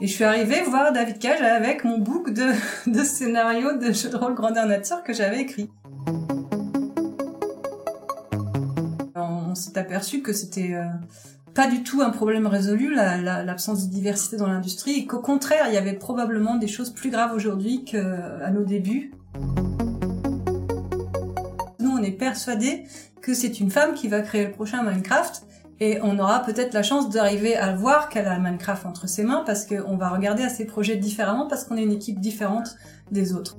Et je suis arrivée voir David Cage avec mon book de, de scénario de jeu de rôle grandeur nature que j'avais écrit. On s'est aperçu que c'était euh, pas du tout un problème résolu, l'absence la, de diversité dans l'industrie, et qu'au contraire, il y avait probablement des choses plus graves aujourd'hui qu'à nos débuts. Nous, on est persuadés que c'est une femme qui va créer le prochain Minecraft, et on aura peut-être la chance d'arriver à voir qu'elle a Minecraft entre ses mains parce qu'on va regarder à ses projets différemment parce qu'on est une équipe différente des autres.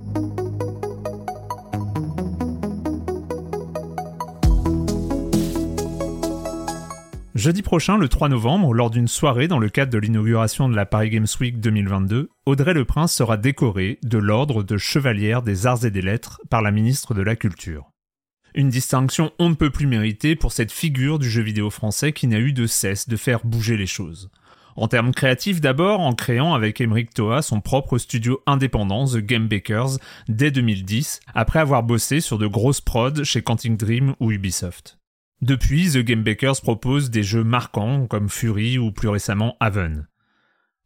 Jeudi prochain, le 3 novembre, lors d'une soirée dans le cadre de l'inauguration de la Paris Games Week 2022, Audrey Le Prince sera décorée de l'ordre de chevalière des arts et des lettres par la ministre de la Culture. Une distinction on ne peut plus méritée pour cette figure du jeu vidéo français qui n'a eu de cesse de faire bouger les choses. En termes créatifs d'abord, en créant avec Emeric Toa son propre studio indépendant The Game Bakers dès 2010, après avoir bossé sur de grosses prods chez Quantic Dream ou Ubisoft. Depuis, The Game Bakers propose des jeux marquants comme Fury ou plus récemment Haven.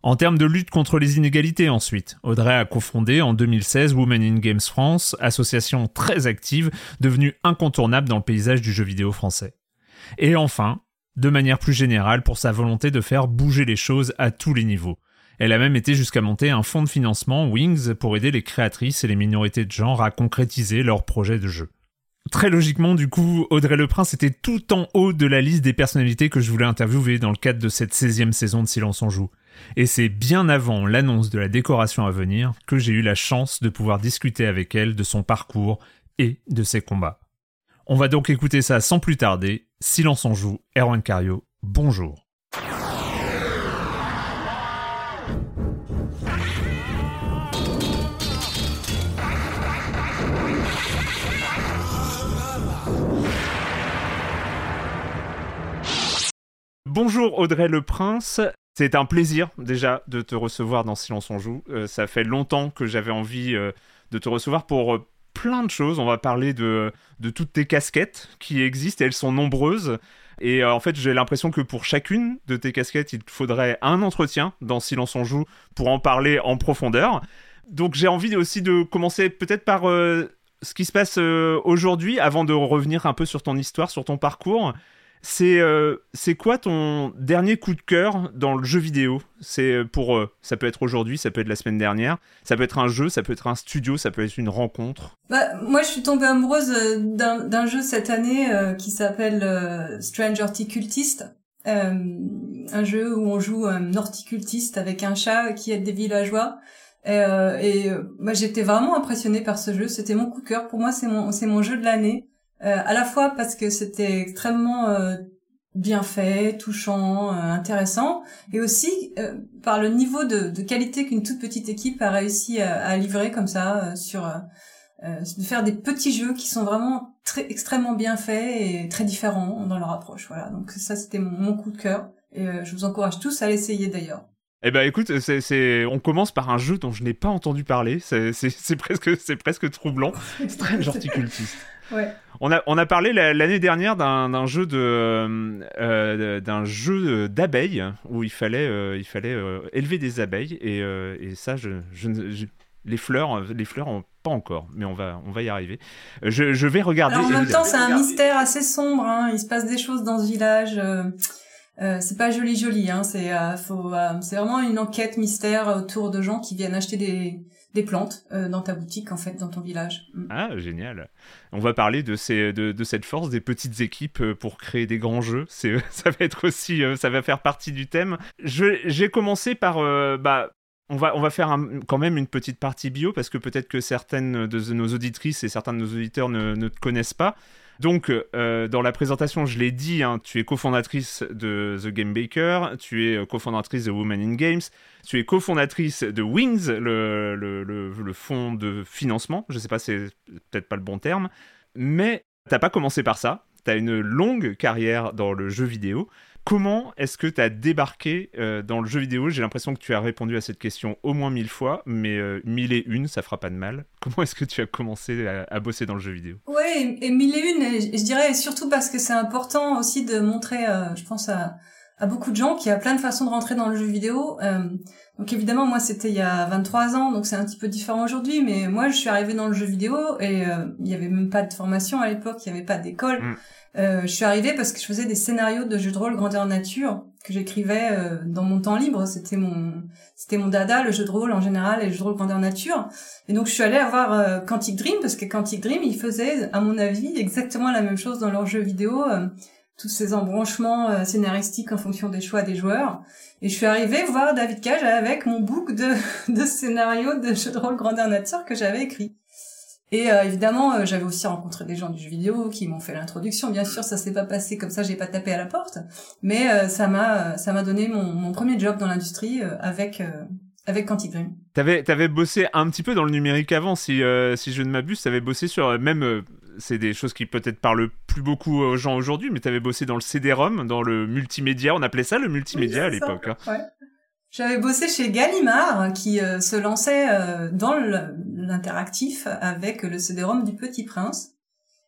En termes de lutte contre les inégalités ensuite, Audrey a cofondé en 2016 Women in Games France, association très active, devenue incontournable dans le paysage du jeu vidéo français. Et enfin, de manière plus générale, pour sa volonté de faire bouger les choses à tous les niveaux. Elle a même été jusqu'à monter un fonds de financement Wings pour aider les créatrices et les minorités de genre à concrétiser leurs projets de jeu. Très logiquement, du coup, Audrey Le Prince était tout en haut de la liste des personnalités que je voulais interviewer dans le cadre de cette 16e saison de Silence en Joue. Et c'est bien avant l'annonce de la décoration à venir que j'ai eu la chance de pouvoir discuter avec elle de son parcours et de ses combats. On va donc écouter ça sans plus tarder. Silence en joue, Erwan Cario, bonjour. Bonjour Audrey Le Prince, c'est un plaisir déjà de te recevoir dans Silence on joue. Euh, ça fait longtemps que j'avais envie euh, de te recevoir pour euh, plein de choses. On va parler de, de toutes tes casquettes qui existent, elles sont nombreuses. Et en fait, j'ai l'impression que pour chacune de tes casquettes, il faudrait un entretien dans Silence on joue pour en parler en profondeur. Donc j'ai envie aussi de commencer peut-être par ce qui se passe aujourd'hui avant de revenir un peu sur ton histoire, sur ton parcours. C'est euh, c'est quoi ton dernier coup de cœur dans le jeu vidéo? C'est euh, pour euh, ça peut être aujourd'hui, ça peut être la semaine dernière, ça peut être un jeu, ça peut être un studio, ça peut être une rencontre. Bah, moi, je suis tombée amoureuse d'un jeu cette année qui s'appelle Strange Horticultist. un jeu où on joue un horticultiste avec un chat qui aide des villageois. et moi, j'étais vraiment impressionnée par ce jeu. C'était mon coup de cœur. Pour moi, c'est mon c'est mon jeu de l'année. Euh, à la fois parce que c'était extrêmement euh, bien fait, touchant, intéressant, et aussi par le niveau de, de qualité qu'une toute petite équipe a réussi à, à livrer comme ça sur de faire des petits jeux qui sont vraiment très extrêmement bien faits et très différents dans leur approche. Voilà, donc ça c'était mon, mon coup de cœur et je vous encourage tous à l'essayer d'ailleurs. Eh ben écoute, c'est, on commence par un jeu dont je n'ai pas entendu parler. C'est, presque, c'est presque troublant. Strange Horticultist. Ouais. On a, on a parlé l'année dernière d'un, jeu de, euh, euh, d'un jeu d'abeilles où il fallait, euh, il fallait élever des abeilles et, et ça, je, je, les fleurs, les fleurs, pas encore, mais on va, on va y arriver. Je, je vais regarder. en même temps, c'est un mystère assez sombre. Hein. Il se passe des choses dans ce village. Euh, c'est pas joli joli, hein. Euh, euh, c'est vraiment une enquête mystère autour de gens qui viennent acheter des des plantes dans ta boutique en fait dans ton village. Mm. Ah génial. On va parler de ces de, de, cette force des petites équipes pour créer des grands jeux. Ça va être aussi ça va faire partie du thème. J'ai commencé par bah on va, on va faire quand même une petite partie bio parce que peut-être que certaines de nos auditrices et certains de nos auditeurs ne, ne te connaissent pas. Donc, euh, dans la présentation, je l'ai dit, hein, tu es cofondatrice de The Game Baker, tu es euh, cofondatrice de Women in Games, tu es cofondatrice de Wings, le, le, fonds de financement. Je ne sais pas, c'est peut-être pas le bon terme, mais t'as pas commencé par ça. Tu as une longue carrière dans le jeu vidéo. Comment est-ce que tu as débarqué euh, dans le jeu vidéo? J'ai l'impression que tu as répondu à cette question au moins mille fois, mais euh, mille et une, ça fera pas de mal. Comment est-ce que tu as commencé à, bosser dans le jeu vidéo? Oui, et mille et une, je dirais surtout parce que c'est important aussi de montrer, euh, je pense à, à, beaucoup de gens qu'il y a plein de façons de rentrer dans le jeu vidéo. donc évidemment, moi c'était il y a 23 ans, donc c'est un petit peu différent aujourd'hui, mais moi je suis arrivée dans le jeu vidéo et il n'y avait même pas de formation à l'époque, il n'y avait pas d'école. Mm. Euh, je suis arrivée parce que je faisais des scénarios de jeux de rôle grandeur nature que j'écrivais euh, dans mon temps libre. C'était mon, c'était mon dada, le jeu de rôle en général et le jeu de rôle grandeur nature. Et donc je suis allée avoir euh, Quantic Dream parce que Quantic Dream, ils faisaient, à mon avis, exactement la même chose dans leurs jeux vidéo, euh, tous ces embranchements scénaristiques en fonction des choix des joueurs. Et je suis arrivée voir David Cage avec mon book de, de scénarios de jeux de rôle grandeur nature que j'avais écrit. Et euh, évidemment, euh, j'avais aussi rencontré des gens du jeu vidéo qui m'ont fait l'introduction. Bien sûr, ça s'est pas passé comme ça, j'ai pas tapé à la porte, mais euh, ça m'a ça m'a donné mon, mon, premier job dans l'industrie avec avec Quantic Dream. T'avais t'avais bossé un petit peu dans le numérique avant, si si je ne m'abuse, t'avais bossé sur même c'est des choses qui peut-être parlent plus beaucoup aux gens aujourd'hui, mais t'avais bossé dans le CD-ROM, dans le multimédia, on appelait ça le multimédia à l'époque. Hein. Ouais. J'avais bossé chez Gallimard, qui euh, se lançait euh, dans l'interactif avec le CD-ROM du Petit Prince.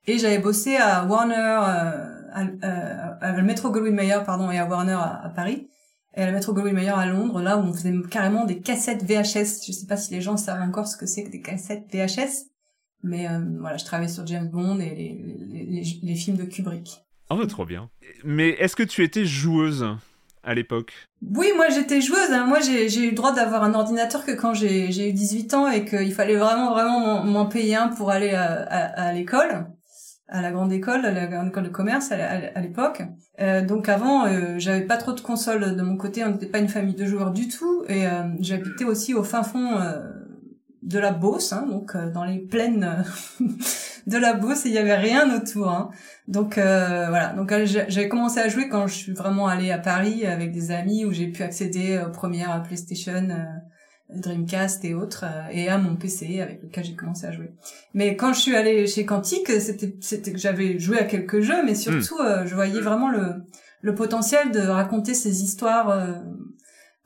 Et j'avais bossé à Warner, euh, à, à, Metro Goldwyn Mayer, pardon, et à Warner à, Paris, et à la Metro Goldwyn Mayer à Londres, là où on faisait carrément des cassettes VHS. Je sais pas si les gens savent encore ce que c'est que des cassettes VHS, mais voilà, je travaillais sur James Bond et les, les, les films de Kubrick. Oh, trop bien. Mais est-ce que tu étais joueuse? À l'époque Oui, moi j'étais joueuse. Hein. Moi j'ai eu le droit d'avoir un ordinateur que quand j'ai eu 18 ans et qu'il fallait vraiment vraiment m'en payer un pour aller à, à, l'école, à la grande école, à la grande école de commerce à, l'époque. Euh, donc avant, euh, j'avais pas trop de consoles de mon côté. On n'était pas une famille de joueurs du tout et euh, j'habitais aussi au fin fond euh, de la Beauce, hein, donc dans les plaines de la Beauce il y avait rien autour. Hein. Donc euh, voilà, donc euh, j'ai commencé à jouer quand je suis vraiment allée à Paris avec des amis où j'ai pu accéder aux premières PlayStation, euh, Dreamcast et autres et à mon PC avec lequel j'ai commencé à jouer. Mais quand je suis allée chez Quantic, c'était c'était que j'avais joué à quelques jeux, mais surtout hmm. je voyais vraiment le le potentiel de raconter ces histoires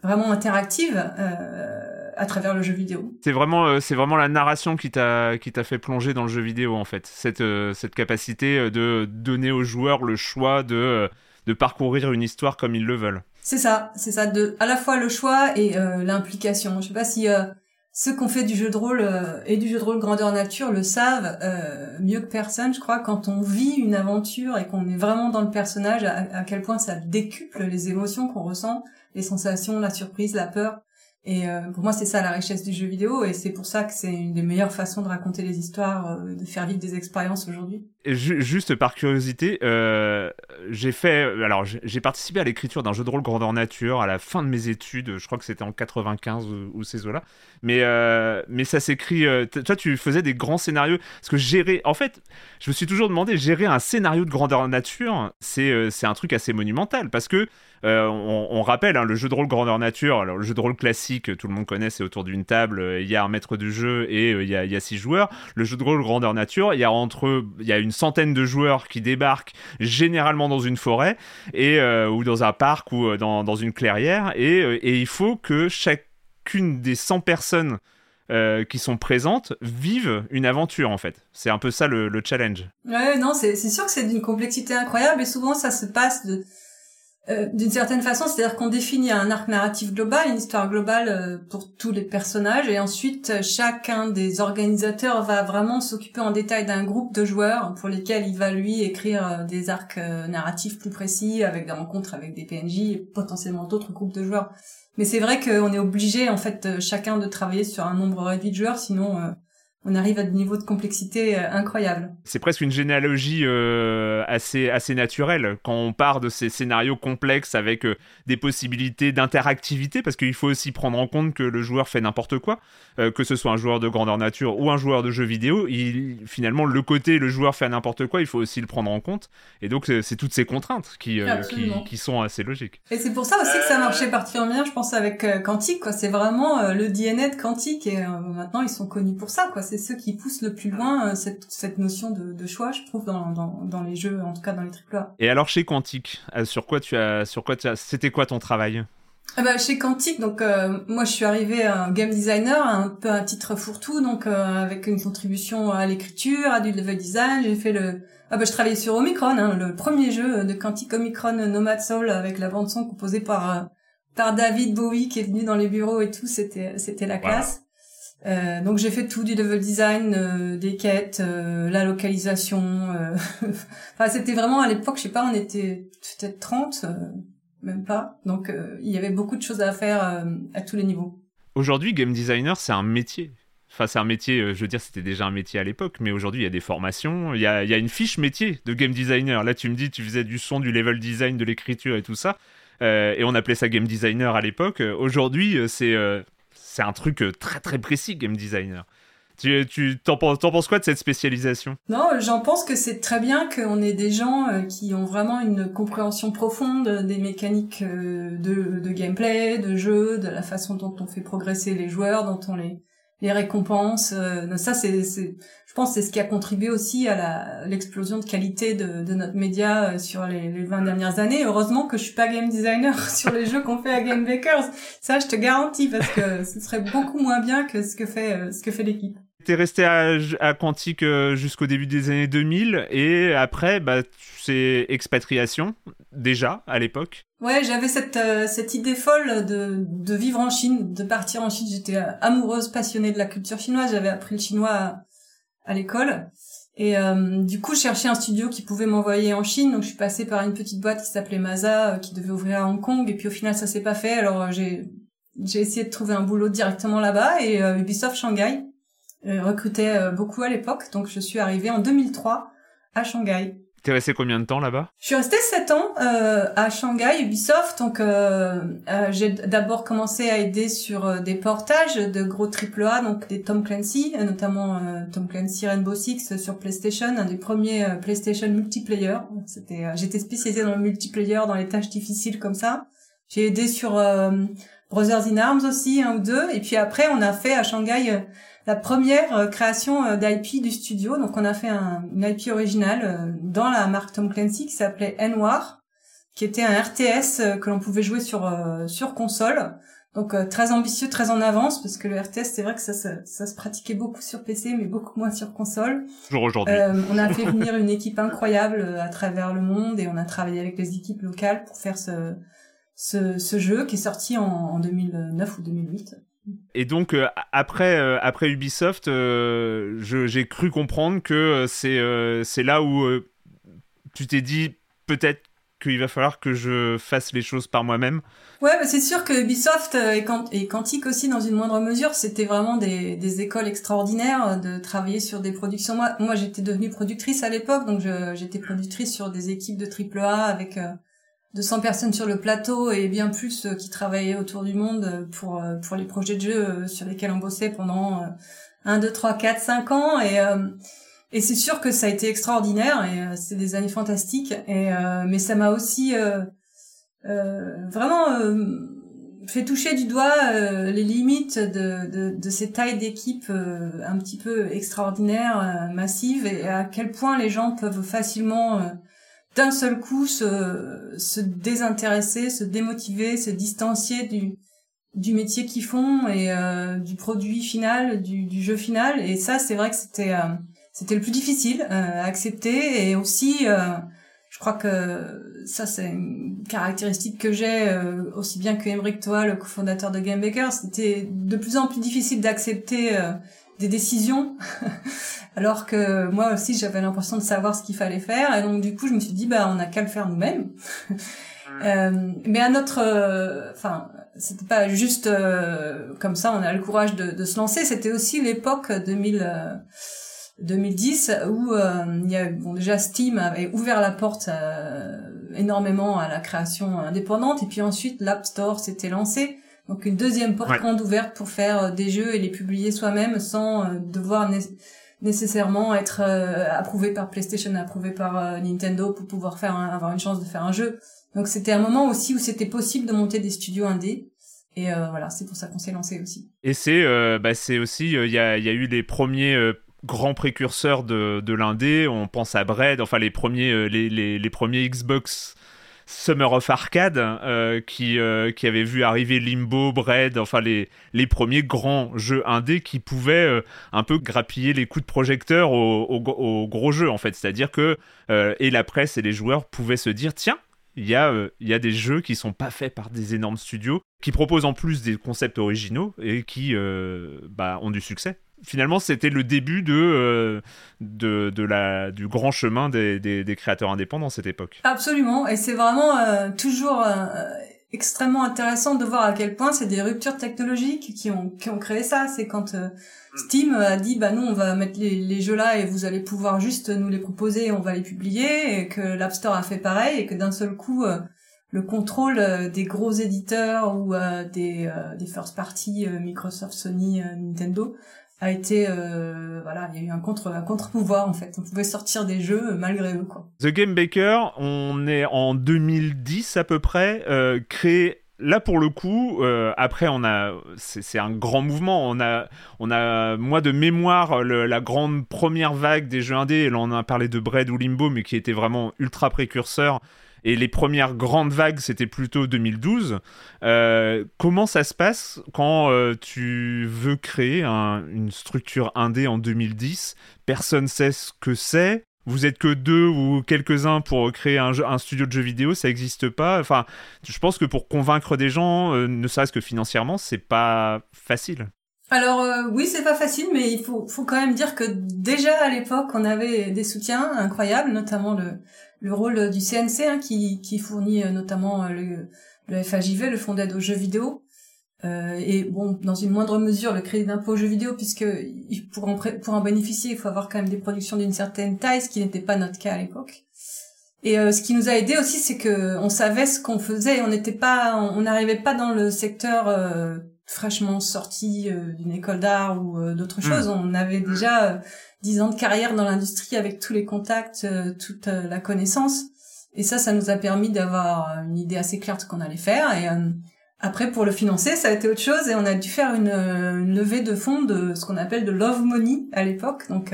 vraiment interactives. Euh, à travers le jeu vidéo. C'est vraiment, euh, c'est vraiment la narration qui t'a, qui t'a fait plonger dans le jeu vidéo en fait. Cette, euh, cette capacité euh, de donner aux joueurs le choix de, de parcourir une histoire comme ils le veulent. C'est ça, c'est ça, de à la fois le choix et l'implication. Je sais pas si ceux qui ont fait du jeu de rôle et du jeu de rôle grandeur nature le savent mieux que personne, je crois, quand on vit une aventure et qu'on est vraiment dans le personnage, à, à quel point ça décuple les émotions qu'on ressent, les sensations, la surprise, la peur. Et euh, pour moi, c'est ça la richesse du jeu vidéo, et c'est pour ça que c'est une des meilleures façons de raconter les histoires, euh, de faire vivre des expériences aujourd'hui. Juste par curiosité, euh, j'ai fait, alors j'ai participé à l'écriture d'un jeu de rôle grandeur nature à la fin de mes études. Je crois que c'était en 95 ou, ou ces eaux-là. Mais mais ça s'écrit. toi, tu faisais des grands scénarios. Parce que gérer, en fait, je me suis toujours demandé gérer un scénario de grandeur nature, c'est c'est un truc assez monumental parce que euh, on, rappelle hein, le jeu de rôle grandeur nature. Alors, le jeu de rôle classique, tout le monde connaît, c'est autour d'une table. Euh, il y a un maître de jeu et euh, il y, a, six joueurs. Le jeu de rôle grandeur nature, il y a entre, il y a une centaine de joueurs qui débarquent généralement dans une forêt et ou dans un parc ou dans, une clairière et, il faut que chacune des 100 personnes qui sont présentes vivent une aventure en fait. C'est un peu ça le, le challenge. Ouais, non, c'est sûr que c'est d'une complexité incroyable et souvent ça se passe de euh, d'une certaine façon, c'est-à-dire qu'on définit un arc narratif global, une histoire globale euh, pour tous les personnages, et ensuite euh, chacun des organisateurs va vraiment s'occuper en détail d'un groupe de joueurs pour lesquels il va lui écrire des arcs narratifs plus précis, avec des rencontres avec des PNJ et potentiellement d'autres groupes de joueurs. Mais c'est vrai qu'on est obligé en fait chacun de travailler sur un nombre réduit de joueurs, sinon on arrive à des niveaux de complexité euh, incroyables. C'est presque une généalogie euh, assez, assez naturelle. Quand on part de ces scénarios complexes avec euh, des possibilités d'interactivité, parce qu'il faut aussi prendre en compte que le joueur fait n'importe quoi, que ce soit un joueur de grandeur nature ou un joueur de jeux vidéo, il, finalement le côté le joueur fait n'importe quoi, il faut aussi le prendre en compte, et donc c'est toutes ces contraintes qui, qui, qui, sont assez logiques. Et c'est pour ça aussi que ça marchait particulièrement bien, je pense, avec Quantique, c'est vraiment le DNA de Quantique, et maintenant ils sont connus pour ça, quoi c'est ceux qui poussent le plus loin euh, cette, cette notion de, de, choix, je trouve, dans, dans, dans, les jeux, en tout cas dans les AAA. Et alors chez Quantique, euh, sur quoi tu as, sur quoi tu as, c'était quoi ton travail? Ah bah, chez Quantique, donc euh, moi je suis arrivée un game designer, un peu un titre fourre-tout, donc avec une contribution à l'écriture, à du level design. J'ai fait le, ah bah je travaillais sur Omicron, hein, le premier jeu de Quantique Omicron Nomad Soul avec la bande son composée par par David Bowie qui est venu dans les bureaux et tout, c'était c'était la classe. Euh, donc j'ai fait tout du level design, euh, des quêtes, euh, la localisation. enfin c'était vraiment à l'époque, je sais pas, on était peut-être 30, même pas. Donc il y avait beaucoup de choses à faire à tous les niveaux. Aujourd'hui, game designer, c'est un métier. Enfin, c'est un métier, je veux dire, c'était déjà un métier à l'époque, mais aujourd'hui, il y a des formations, il y a, il y a une fiche métier de game designer. Là, tu me dis, tu faisais du son, du level design, de l'écriture et tout ça. et on appelait ça game designer à l'époque. Aujourd'hui, c'est c'est un truc euh, très très précis, game designer. Tu, tu t'en, penses quoi de cette spécialisation? Non, j'en pense que c'est très bien qu'on ait des gens euh, qui ont vraiment une compréhension profonde des mécaniques euh, de, gameplay, de jeu, de la façon dont on fait progresser les joueurs, dont on les, les ça, c'est, c'est ce qui a contribué aussi à l'explosion de qualité de, de notre média euh, sur les, les 20 dernières années. Heureusement que je suis pas game designer sur les jeux qu'on fait à Game Bakers. Ça, je te garantis, parce que ce serait beaucoup moins bien que ce que fait, euh, ce que fait l'équipe. T'es resté à, à Quantique euh, jusqu'au début des années 2000 et après, bah, c'est expatriation déjà à l'époque. Ouais, j'avais cette cette idée folle de de vivre en Chine, de partir en Chine. J'étais amoureuse, passionnée de la culture chinoise. J'avais appris le chinois à l'école. Et euh, du coup, je cherchais un studio qui pouvait m'envoyer en Chine. Donc, je suis passée par une petite boîte qui s'appelait Maza, euh, qui devait ouvrir à Hong Kong. Et puis, au final, ça s'est pas fait. Alors, euh, j'ai j'ai essayé de trouver un boulot directement là-bas. Et Ubisoft Shanghai recrutait beaucoup à l'époque. Donc, je suis arrivée en 2003 à Shanghai. T'es resté combien de temps là-bas? Je suis restée 7 ans euh, à Shanghai, Ubisoft. Donc, euh, euh, j'ai d'abord commencé à aider sur euh, des portages de gros AAA, donc des Tom Clancy, euh, notamment Tom Clancy Rainbow Six sur PlayStation, un des premiers PlayStation multiplayer. C'était, j'étais spécialisée dans le multiplayer, dans les tâches difficiles comme ça. J'ai aidé sur Brothers in Arms aussi, un ou deux. Et puis après, on a fait à Shanghai la première euh, création euh, d'IP du studio. Donc on a fait un, une IP originale euh, dans la marque Tom Clancy qui s'appelait Noir, qui était un RTS que l'on pouvait jouer sur sur console. Donc très ambitieux, très en avance, parce que le RTS, c'est vrai que ça, ça, ça, se pratiquait beaucoup sur PC, mais beaucoup moins sur console. Toujours aujourd'hui. on a fait venir une équipe incroyable à travers le monde et on a travaillé avec les équipes locales pour faire ce, ce, ce jeu qui est sorti en, en 2009 ou 2008. Et donc euh, après euh, après Ubisoft, euh, j'ai cru comprendre que c'est là où tu t'es dit peut-être qu'il va falloir que je fasse les choses par moi-même. Ouais, bah c'est sûr que Ubisoft et, Quantic aussi, dans une moindre mesure, c'était vraiment des, des, écoles extraordinaires de travailler sur des productions. Moi, moi j'étais devenue productrice à l'époque, donc j'étais productrice sur des équipes de AAA avec 200 personnes sur le plateau et bien plus qui travaillaient autour du monde pour pour les projets de jeu sur lesquels on bossait pendant 1, 2, 3, 4, 5 ans. Et et c'est sûr que ça a été extraordinaire et euh, c'est des années fantastiques. Et euh, mais ça m'a aussi euh, vraiment fait toucher du doigt les limites de, de, de ces tailles d'équipe un petit peu extraordinaires, massives, et à quel point les gens peuvent facilement d'un seul coup se, se désintéresser, se démotiver, se distancier du, du métier qu'ils font et du produit final, du, jeu final. Et ça, c'est vrai que c'était c'était le plus difficile euh, à accepter et aussi euh, je crois que ça c'est une caractéristique que j'ai euh, aussi bien que Emmerich Toa, le cofondateur de Gamebaker, c'était de plus en plus difficile d'accepter des décisions. Alors que moi aussi j'avais l'impression de savoir ce qu'il fallait faire. Et donc du coup je me suis dit bah on a qu'à le faire nous-mêmes. Mais à notre enfin c'était pas juste comme ça on a le courage de, de se lancer. C'était aussi l'époque 2000 2010 où euh, il y a bon déjà Steam avait ouvert la porte euh, énormément à la création indépendante. Et puis ensuite l'App Store s'était lancé donc une deuxième porte grande ouverte pour faire euh, des jeux et les publier soi-même sans devoir nécessairement être approuvé par PlayStation approuvé par Nintendo pour pouvoir faire avoir une chance de faire un jeu donc c'était un moment aussi où c'était possible de monter des studios indés et voilà, c'est pour ça qu'on s'est lancé aussi. Et c'est bah, c'est aussi, il y, a, y, a, eu les premiers grand précurseur de, de l'indé. On pense à Bread, enfin les premiers, euh, les, les, les premiers Xbox Summer of Arcade euh, qui, euh, qui avait vu arriver Limbo, Bread, enfin les, les premiers grands jeux indés qui pouvaient un peu grappiller les coups de projecteur aux au, gros jeux en fait. C'est-à-dire que et la presse et les joueurs pouvaient se dire tiens, il y, a, y a des jeux qui sont pas faits par des énormes studios, qui proposent en plus des concepts originaux et qui bah, ont du succès finalement, c'était le début de, euh, de, de, la, du grand chemin des, des, des, créateurs indépendants cette époque. Absolument, et c'est vraiment euh, toujours euh, extrêmement intéressant de voir à quel point c'est des ruptures technologiques qui ont, qui ont créé ça. C'est quand Steam a dit, bah nous, on va mettre les, les, jeux là et vous allez pouvoir juste nous les proposer et on va les publier, et que l'App Store a fait pareil, et que d'un seul coup le contrôle des gros éditeurs ou des, des first party Microsoft, Sony, Nintendo a été euh, voilà il y a eu un contre un contre pouvoir en fait. On pouvait sortir des jeux malgré eux quoi. The Game Baker on est en 2010 à peu près euh, créé là pour le coup euh, après on a c'est un grand mouvement. On a on a moi de mémoire la grande première vague des jeux indés là on a parlé de Bread ou Limbo mais qui était vraiment ultra précurseur et les premières grandes vagues, c'était plutôt 2012. Euh, comment ça se passe quand euh, tu veux créer une structure indé en 2010 Personne sait ce que c'est. Vous êtes que deux ou quelques-uns pour créer un, studio de jeux vidéo, ça n'existe pas. Enfin, je pense que pour convaincre des gens, euh, ne serait-ce que financièrement, c'est pas facile. Alors oui, c'est pas facile, mais il faut quand même dire que déjà à l'époque, on avait des soutiens incroyables, notamment le, le rôle du CNC hein, qui, qui fournit euh, notamment euh, le, le FAJV, le Fonds d'aide aux jeux vidéo, euh, et bon, dans une moindre mesure, le crédit d'impôt aux jeux vidéo, puisque pour en, pour en bénéficier, il faut avoir quand même des productions d'une certaine taille, ce qui n'était pas notre cas à l'époque. Et euh, ce qui nous a aidé aussi, c'est que on savait ce qu'on faisait, on n'était pas, on n'arrivait pas dans le secteur euh, fraîchement sorti d'une école d'art ou d'autres mmh. choses. On avait déjà dix ans de carrière dans l'industrie avec tous les contacts, euh, toute euh, la connaissance. Et ça, ça nous a permis d'avoir une idée assez claire de ce qu'on allait faire. Et euh, après, pour le financer, ça a été autre chose et on a dû faire une, levée de fonds de ce qu'on appelle de love money à l'époque. Donc,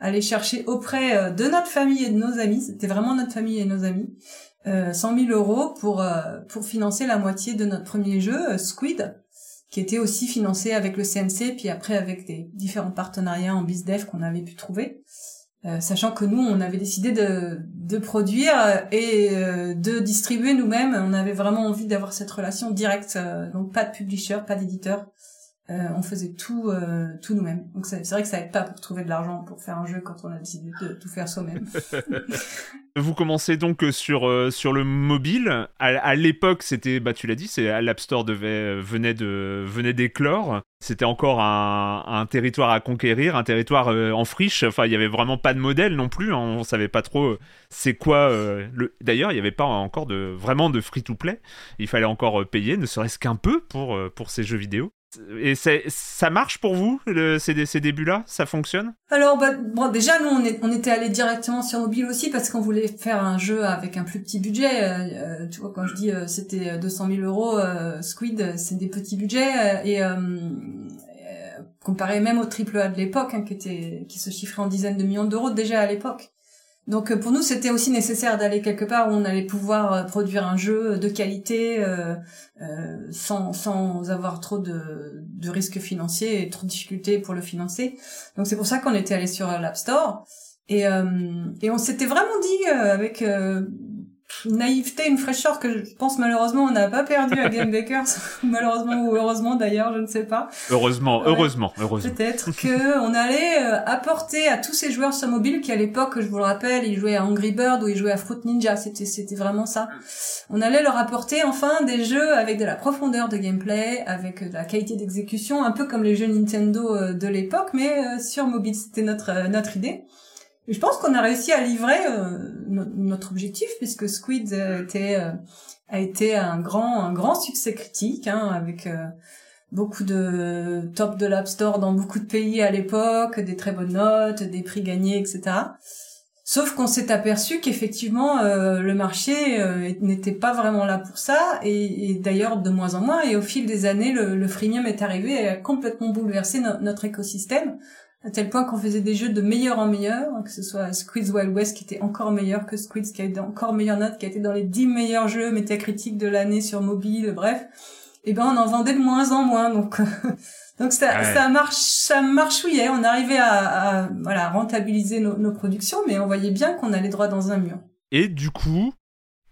aller chercher auprès de notre famille et de nos amis, c'était vraiment notre famille et nos amis, euh, 100 000 euros pour pour financer la moitié de notre premier jeu, Squid qui était aussi financé avec le CNC, puis après avec des différents partenariats en BizDev qu'on avait pu trouver. Euh, sachant que nous, on avait décidé de, de produire et euh, de distribuer nous-mêmes. On avait vraiment envie d'avoir cette relation directe, euh, donc pas de publisher, pas d'éditeur, Euh, on faisait tout euh, tout nous-mêmes. Donc c'est vrai que ça aide pas pour trouver de l'argent pour faire un jeu quand on a décidé de tout faire soi-même. Vous commencez donc sur euh, sur le mobile. À, l'époque, c'était bah tu l'as dit, c'est l'App Store venait de venait d'éclore. C'était encore un, un, territoire à conquérir, un territoire en friche. Enfin, il y avait vraiment pas de modèle non plus. Hein. On savait pas trop c'est quoi le. D'ailleurs, il y avait pas encore de vraiment de free to play. Il fallait encore payer, ne serait-ce qu'un peu pour pour ces jeux vidéo. Et ça marche pour vous, ces, ces débuts-là? Ça fonctionne? Alors, bah, bon, déjà, nous, on, était allé directement sur mobile aussi parce qu'on voulait faire un jeu avec un plus petit budget. Euh, euh, tu vois, quand je dis euh, c'était 200 000 euros, Squid, c'est des petits budgets. et comparé même au triple A de l'époque, hein, qui, qui se chiffrait en dizaines de millions d'euros déjà à l'époque. Donc euh, pour nous, c'était aussi nécessaire d'aller quelque part où on allait pouvoir euh, produire un jeu de qualité euh, euh, sans, sans avoir trop de, de risques financiers et trop de difficultés pour le financer. Donc c'est pour ça qu'on était allé sur l'App Store. Et, et on s'était vraiment dit avec une naïveté, une fraîcheur que je pense malheureusement on n'a pas perdu à Game Bakers, malheureusement ou heureusement d'ailleurs, je ne sais pas. Heureusement, heureusement, heureusement. Peut-être que on allait euh, apporter à tous ces joueurs sur mobile qui à l'époque, je vous le rappelle, ils jouaient à Angry Bird ou ils jouaient à Fruit Ninja, c'était c'était vraiment ça. On allait leur apporter enfin des jeux avec de la profondeur de gameplay, avec de la qualité d'exécution, un peu comme les jeux Nintendo euh, de l'époque, mais euh, sur mobile, c'était notre notre idée. Et je pense qu'on a réussi à livrer euh, notre objectif puisque Squid a été, euh, a été un grand un grand succès critique hein, avec euh, beaucoup de top de l'App Store dans beaucoup de pays à l'époque, des très bonnes notes, des prix gagnés, etc. Sauf qu'on s'est aperçu qu'effectivement le marché n'était pas vraiment là pour ça et, et d'ailleurs de moins en moins et au fil des années le, le freemium est arrivé et a complètement bouleversé notre écosystème à tel point qu'on faisait des jeux de meilleur en meilleur, hein, que ce soit Squid's Wild West qui était encore meilleur que Squid's, qui a été encore meilleure note, qui a été dans les 10 meilleurs jeux métacritiques de l'année sur mobile, bref. Et eh ben on en vendait de moins en moins, donc donc ça ça marche ça marchouillait, on arrivait à, à voilà rentabiliser nos, nos productions, mais on voyait bien qu'on allait droit dans un mur. Et du coup,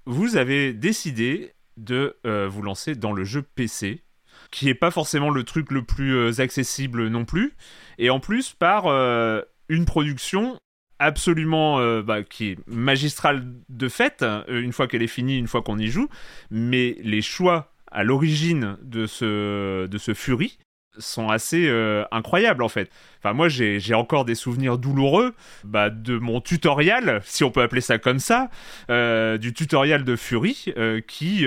vous avez décidé de euh, vous lancer dans le jeu PC qui est pas forcément le truc le plus euh, accessible non plus, et en plus par euh, une production absolument euh, bah, qui est magistrale de fait, une fois qu'elle est finie, une fois qu'on y joue, mais les choix à l'origine de ce, de ce Fury sont assez incroyables en fait. Enfin moi j'ai encore des souvenirs douloureux bah, de mon tutoriel, si on peut appeler ça comme ça, du tutoriel de Fury, qui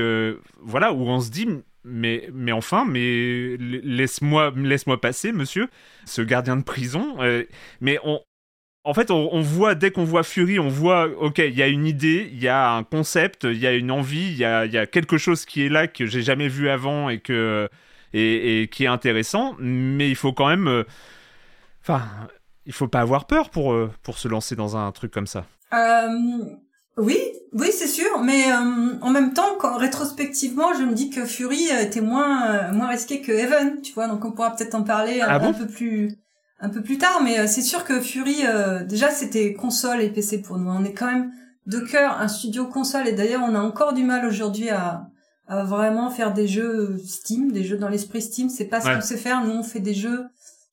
voilà où on se dit mais, mais enfin, mais laisse-moi laisse passer, monsieur, ce gardien de prison. Euh, mais on, en fait, on, voit, dès qu'on voit Fury, on voit, ok, il y a une idée, il y a un concept, il y a une envie, il y a, y a, quelque chose qui est là que j'ai jamais vu avant et, que, et, qui est intéressant, mais il faut quand même. Euh, enfin, il faut pas avoir peur pour, euh, pour se lancer dans un truc comme ça. Oui, oui, c'est sûr, mais euh, en même temps, quand, rétrospectivement, je me dis que Fury était moins euh, moins risqué que Even, tu vois, donc on pourra peut-être en parler un, ah peu plus un peu plus tard, mais euh, c'est sûr que Fury, déjà, c'était console et PC pour nous. On est quand même de cœur un studio console, et d'ailleurs, on a encore du mal aujourd'hui à, à vraiment faire des jeux Steam, des jeux dans l'esprit Steam. C'est pas ce qu'on sait faire. Nous, on fait des jeux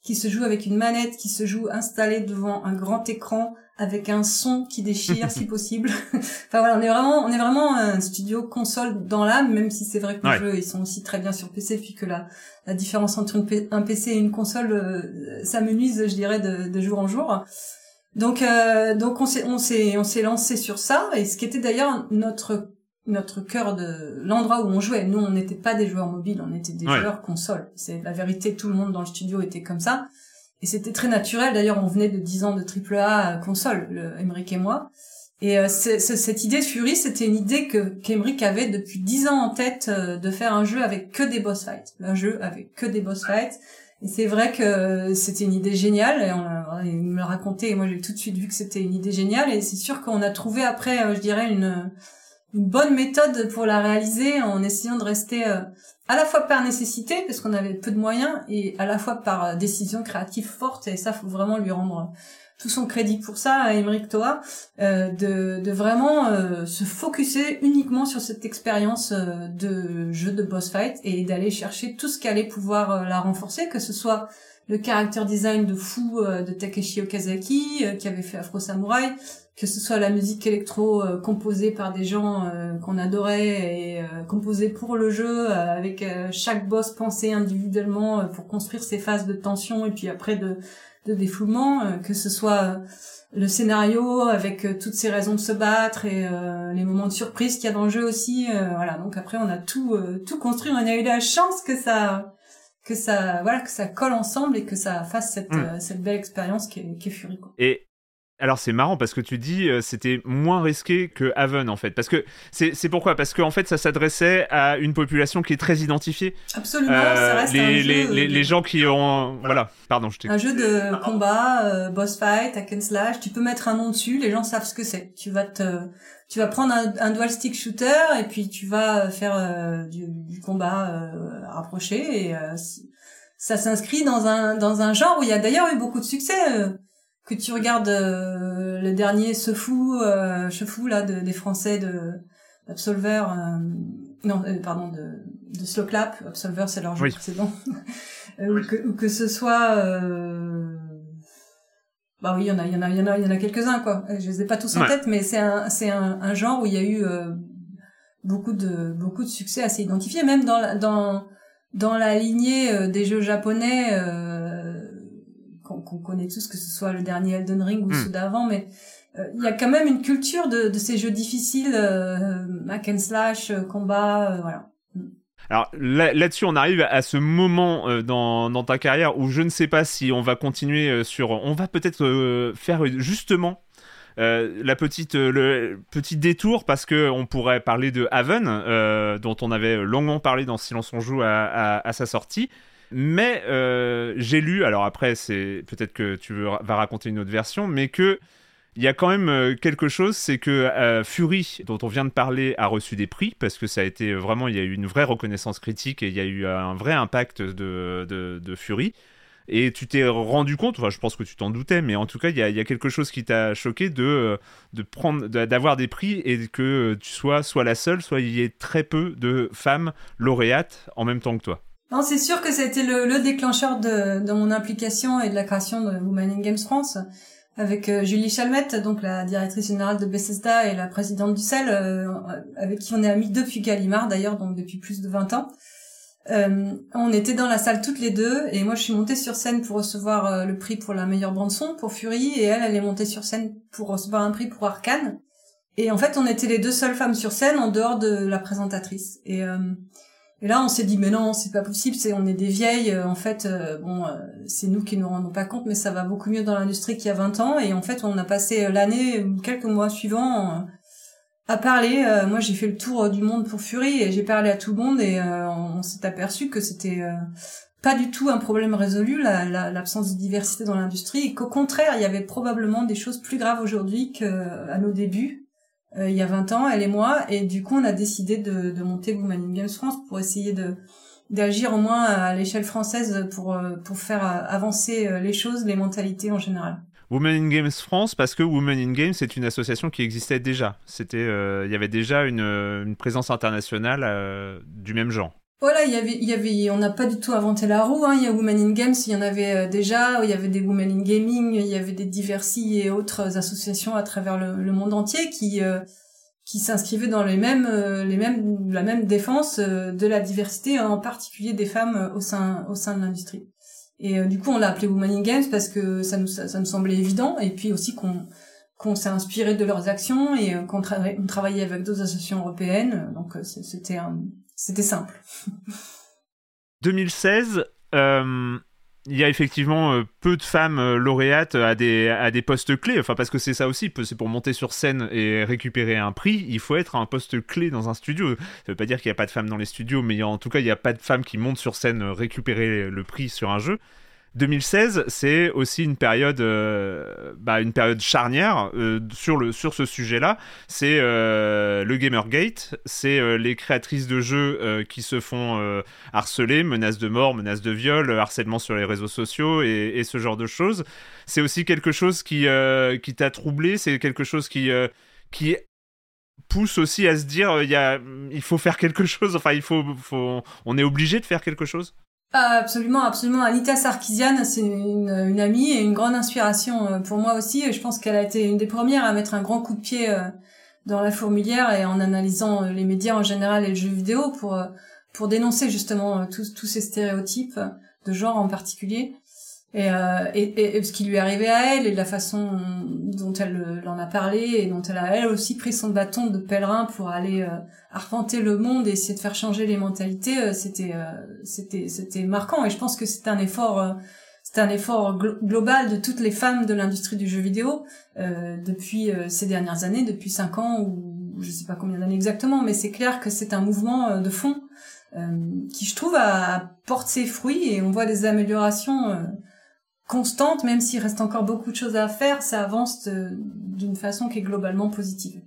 qui se jouent avec une manette, qui se jouent installés devant un grand écran avec un son qui déchire si possible. enfin voilà, on est vraiment, on est vraiment un studio console dans l'âme, même si c'est vrai que les jeux ils sont aussi très bien sur PC, puis que la, la différence entre un PC et une console, euh, ça me nuise, je dirais, de, de jour en jour. Donc euh, donc on s'est on s'est on s'est lancé sur ça et ce qui était d'ailleurs notre notre cœur de l'endroit où on jouait. Nous on n'était pas des joueurs mobiles, on était des joueurs console. C'est la vérité, tout le monde dans le studio était comme ça. Et c'était très naturel. D'ailleurs, on venait de 10 ans de AAA console, le et moi. Et euh, cette idée de Fury, c'était une idée que qu'Emeric avait depuis 10 ans en tête euh, de faire un jeu avec que des boss fights, un jeu avec que des boss fights. Et c'est vrai que c'était une idée géniale. Et on, il me l'a raconté. Et moi, j'ai tout de suite vu que c'était une idée géniale. Et c'est sûr qu'on a trouvé après, euh, je dirais, une bonne méthode pour la réaliser en essayant de rester à la fois par nécessité parce qu'on avait peu de moyens et à la fois par euh, décision créative forte et ça faut vraiment lui rendre tout son crédit pour ça à Emeric Toa, euh, de, de vraiment euh, se focuser uniquement sur cette expérience euh, de jeu de boss fight et d'aller chercher tout ce qui allait pouvoir euh, la renforcer, que ce soit le character design de fou de Takeshi Okazaki qui avait fait Afro Samurai, que ce soit la musique électro composée par des gens qu'on adorait et composée pour le jeu avec chaque boss pensé individuellement pour construire ses phases de tension et puis après de de défoulement, euh, que ce soit euh, le scénario avec euh, toutes ces raisons de se battre et les moments de surprise qu'il y a dans le jeu aussi. voilà, donc après on a tout tout construit. On a eu la chance que ça que ça voilà que ça colle ensemble et que ça fasse cette, mm. cette belle expérience qui est, qui est Fury. Quoi. Et alors c'est marrant parce que tu dis euh, c'était moins risqué que Haven en fait parce que c'est pourquoi? Parce qu'en en fait ça s'adressait à une population qui est très identifiée. Absolument, ça euh, reste les, un les, jeu les, les, gens qui ont voilà pardon je Un jeu de combat, euh, boss fight, hack and slash. Tu peux mettre un nom dessus, les gens savent ce que c'est. Tu vas te tu vas prendre un, dual stick shooter et puis tu vas faire du, du, combat rapproché et ça s'inscrit dans un dans un genre où il y a d'ailleurs eu beaucoup de succès que tu regardes euh, le dernier Ce Fou, euh, fou là de, des Français de Absolver, euh, non euh, pardon de, de Slow Clap, Absolver c'est leur jeu précédent, ou, que, ou que ce soit bah oui il y en a il y en a il y en a il y en a quelques uns quoi. Je les ai pas tous en tête mais c'est un c'est un, un, genre où il y a eu beaucoup de beaucoup de succès assez identifié même dans la, dans dans la lignée des jeux japonais qu'on connaît tous, que ce soit le dernier Elden Ring ou hmm. ceux d'avant, mais euh, il y a quand même une culture de, ces jeux difficiles, euh, hack and slash, euh, combat, voilà. Alors là-dessus, on arrive à ce moment dans, dans, ta carrière où je ne sais pas si on va continuer sur. On va peut-être faire justement la petite le petit détour parce que on pourrait parler de Haven dont on avait longuement parlé dans Silence on joue à, à sa sortie mais euh, j'ai lu, alors après, c'est peut-être que tu vas raconter une autre version, mais que il y a quand même euh, quelque chose, c'est que euh, Fury, dont on vient de parler, a reçu des prix parce que ça a été vraiment, il y a eu une vraie reconnaissance critique et il y a eu un vrai impact de, Fury. Et tu t'es rendu compte, enfin, je pense que tu t'en doutais, mais en tout cas, il y a, quelque chose qui t'a choqué de prendre, d'avoir des prix et que tu sois soit la seule, soit il y ait très peu de femmes lauréates en même temps que toi. Non, c'est sûr que c'était le, le déclencheur de, de, mon implication et de la création de Women in Games France avec euh, Julie Chalmette, donc la directrice générale de Bethesda et la présidente du CEL, euh, avec qui on est amis depuis Gallimard d'ailleurs, donc depuis plus de 20 ans. Euh, on était dans la salle toutes les deux et moi je suis montée sur scène pour recevoir euh, le prix pour la meilleure bande son pour Fury et elle elle est montée sur scène pour recevoir un prix pour Arkane et en fait on était les deux seules femmes sur scène en dehors de la présentatrice et et là, on s'est dit, mais non, c'est pas possible, c'est, on est des vieilles, euh, en fait, euh, bon, euh, c'est nous qui nous rendons pas compte, mais ça va beaucoup mieux dans l'industrie qu'il y a 20 ans, et en fait, on a passé l'année, quelques mois suivants, à parler. moi, j'ai fait le tour du monde pour Fury, et j'ai parlé à tout le monde, et on, s'est aperçu que c'était pas du tout un problème résolu, l'absence de diversité dans l'industrie, et qu'au contraire, il y avait probablement des choses plus graves aujourd'hui qu'à nos débuts, il y a 20 ans, elle et moi, et du coup on a décidé de, de monter Women in Games France pour essayer de d'agir au moins à l'échelle française pour euh, pour faire euh, avancer les choses, les mentalités en général. Women in Games France parce que Women in Games c'est une association qui existait déjà. C'était il y avait déjà une, une présence internationale du même genre. Voilà, il y avait, il y avait, on n'a pas du tout inventé la roue. Hein. Il y a Women in Games, il y en avait euh, déjà. Il y avait des Women in Gaming, il y avait des Diversi et autres associations à travers le, monde entier qui euh, qui s'inscrivaient dans les mêmes, euh, les mêmes, la même défense de la diversité, en particulier des femmes au sein au sein de l'industrie. Et du coup, on l'a appelé Women in Games parce que ça nous ça, nous semblait évident, et puis aussi qu'on qu'on s'est inspiré de leurs actions et qu'on travaillait avec d'autres associations européennes. Donc c'était un c'était simple. 2016, euh, il y a effectivement euh, peu de femmes euh, lauréates à des, à des postes clés. Enfin, parce que c'est ça aussi, c'est pour monter sur scène et récupérer un prix, il faut être à un poste clé dans un studio. Ça veut pas dire qu'il n'y a pas de femmes dans les studios, mais en tout cas, il n'y a pas de femmes qui montent sur scène récupérer le prix sur un jeu. 2016, c'est aussi une période, euh, bah, une période charnière euh, sur, le, sur ce sujet-là. C'est euh, le Gamergate, c'est les créatrices de jeux qui se font harceler, menaces de mort, menaces de viol, harcèlement sur les réseaux sociaux et, ce genre de choses. C'est aussi quelque chose qui, qui t'a troublé, c'est quelque chose qui, qui pousse aussi à se dire il, faut faire quelque chose, enfin il faut, on est obligé de faire quelque chose? Absolument, absolument. Anita Sarkisian, c'est une, amie et une grande inspiration euh, pour moi aussi. Je pense qu'elle a été une des premières à mettre un grand coup de pied euh, dans la fourmilière et en analysant euh, les médias en général et le jeu vidéo pour pour dénoncer justement tous ces stéréotypes de genre en particulier. Et, euh, et, et, ce qui lui est arrivé à elle et la façon dont elle en a parlé et dont elle a elle aussi pris son bâton de pèlerin pour aller euh, arpenter le monde et essayer de faire changer les mentalités, euh, c'était euh, c'était c'était marquant. Et je pense que c'est un effort c'est un effort global de toutes les femmes de l'industrie du jeu vidéo depuis ces dernières années, depuis cinq ans ou je sais pas combien d'années exactement, mais c'est clair que c'est un mouvement de fond qui je trouve a, porte ses fruits et on voit des améliorations constante, même s'il reste encore beaucoup de choses à faire, ça avance d'une façon qui est globalement positive.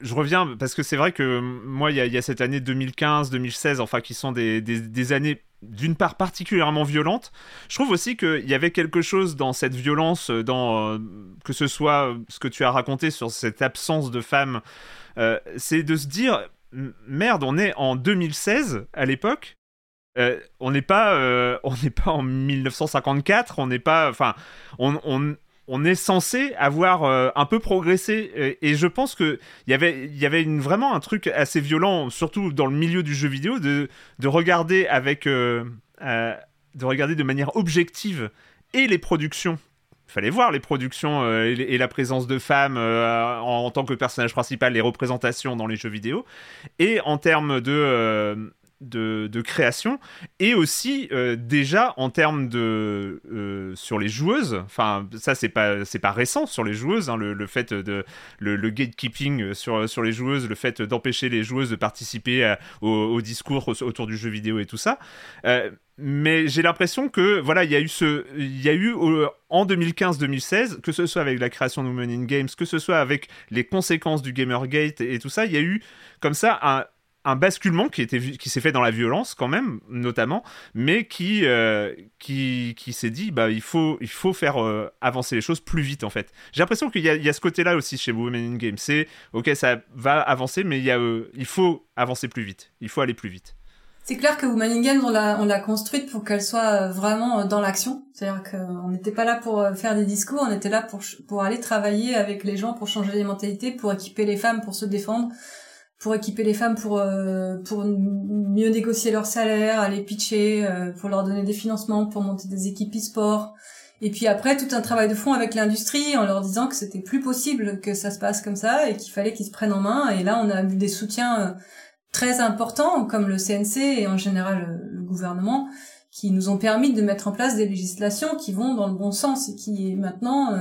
Je reviens parce que c'est vrai que moi, il y, a cette année 2015-2016, enfin, qui sont des, années d'une part particulièrement violentes. Je trouve aussi qu'il y avait quelque chose dans cette violence, dans euh, que ce soit ce que tu as raconté sur cette absence de femmes, euh, c'est de se dire merde, on est en 2016 à l'époque, euh, on n'est pas, euh, on n'est pas en 1954, on n'est pas, enfin, on, est censé avoir euh, un peu progressé. Et, je pense que y avait, il y avait vraiment un truc assez violent, surtout dans le milieu du jeu vidéo, de, de regarder avec, de regarder de manière objective et les productions il fallait voir les productions et, la présence de femmes en, tant que personnage principal, les représentations dans les jeux vidéo, et en termes de, de, création et aussi euh, déjà en termes de euh, sur les joueuses. Enfin ça c'est pas c'est pas récent sur les joueuses hein, le, fait de le, gatekeeping sur sur les joueuses le fait d'empêcher les joueuses de participer au, discours autour du jeu vidéo et tout ça. Euh, mais j'ai l'impression que voilà il y a eu ce il y a eu en 2015-2016 que ce soit avec la création de Women in Games que ce soit avec les conséquences du Gamergate et tout ça il y a eu comme ça un un basculement qui était qui s'est fait dans la violence quand même notamment mais qui euh, qui, qui s'est dit bah il faut il faut faire euh, avancer les choses plus vite en fait. J'ai l'impression qu'il y, y, a ce côté là aussi chez Women in Game c'est ok ça va avancer mais il y a euh, il faut avancer plus vite. Il faut aller plus vite. C'est clair que Women in Games, on l'a, on l'a construite pour qu'elle soit vraiment dans l'action. C'est-à-dire qu'on n'était pas là pour faire des discours, on était là pour, pour aller travailler avec les gens, pour changer les mentalités, pour équiper les femmes, pour se défendre, pour équiper les femmes pour euh, pour mieux négocier leur salaire, aller pitcher, euh, pour leur donner des financements, pour monter des équipes e-sport. Et puis après tout un travail de fond avec l'industrie en leur disant que c'était plus possible que ça se passe comme ça et qu'il fallait qu'ils se prennent en main. Et là on a eu des soutiens euh, très importants comme le CNC et en général le gouvernement qui nous ont permis de mettre en place des législations qui vont dans le bon sens et qui maintenant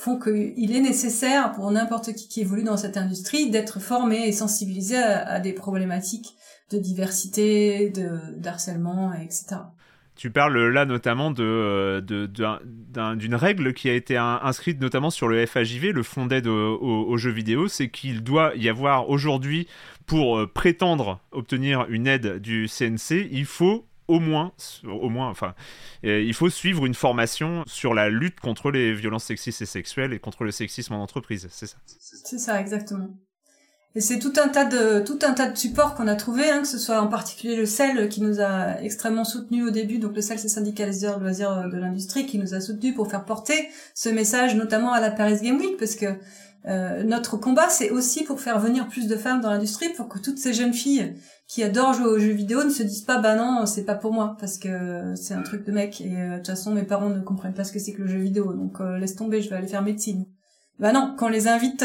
font qu'il est nécessaire pour n'importe qui qui évolue dans cette industrie d'être formé et sensibilisé à, des problématiques de diversité, de d'harcèlement, etc. Tu parles là notamment de, d'une règle qui a été inscrite notamment sur le FAJV, le Fonds d'aide aux, jeux vidéo, c'est qu'il doit y avoir aujourd'hui, pour euh, prétendre obtenir une aide du CNC, il faut au moins, au moins, enfin, euh, il faut suivre une formation sur la lutte contre les violences sexistes et sexuelles et contre le sexisme en entreprise. C'est ça? C'est ça, exactement. Et c'est tout un tas de tout un tas de supports qu'on a trouvé, hein, que ce soit en particulier le CEL qui nous a extrêmement soutenu au début. Donc le CEL, c'est syndicat des loisirs de l'industrie qui nous a soutenu pour faire porter ce message, notamment à la Paris Game Week, parce que euh, notre combat, c'est aussi pour faire venir plus de femmes dans l'industrie, pour que toutes ces jeunes filles qui adorent jouer aux jeux vidéo ne se disent pas bah non c'est pas pour moi parce que c'est un truc de mec et euh, de toute façon mes parents ne comprennent pas ce que c'est que le jeu vidéo donc euh, laisse tomber je vais aller faire médecine. Bah non qu'on les invite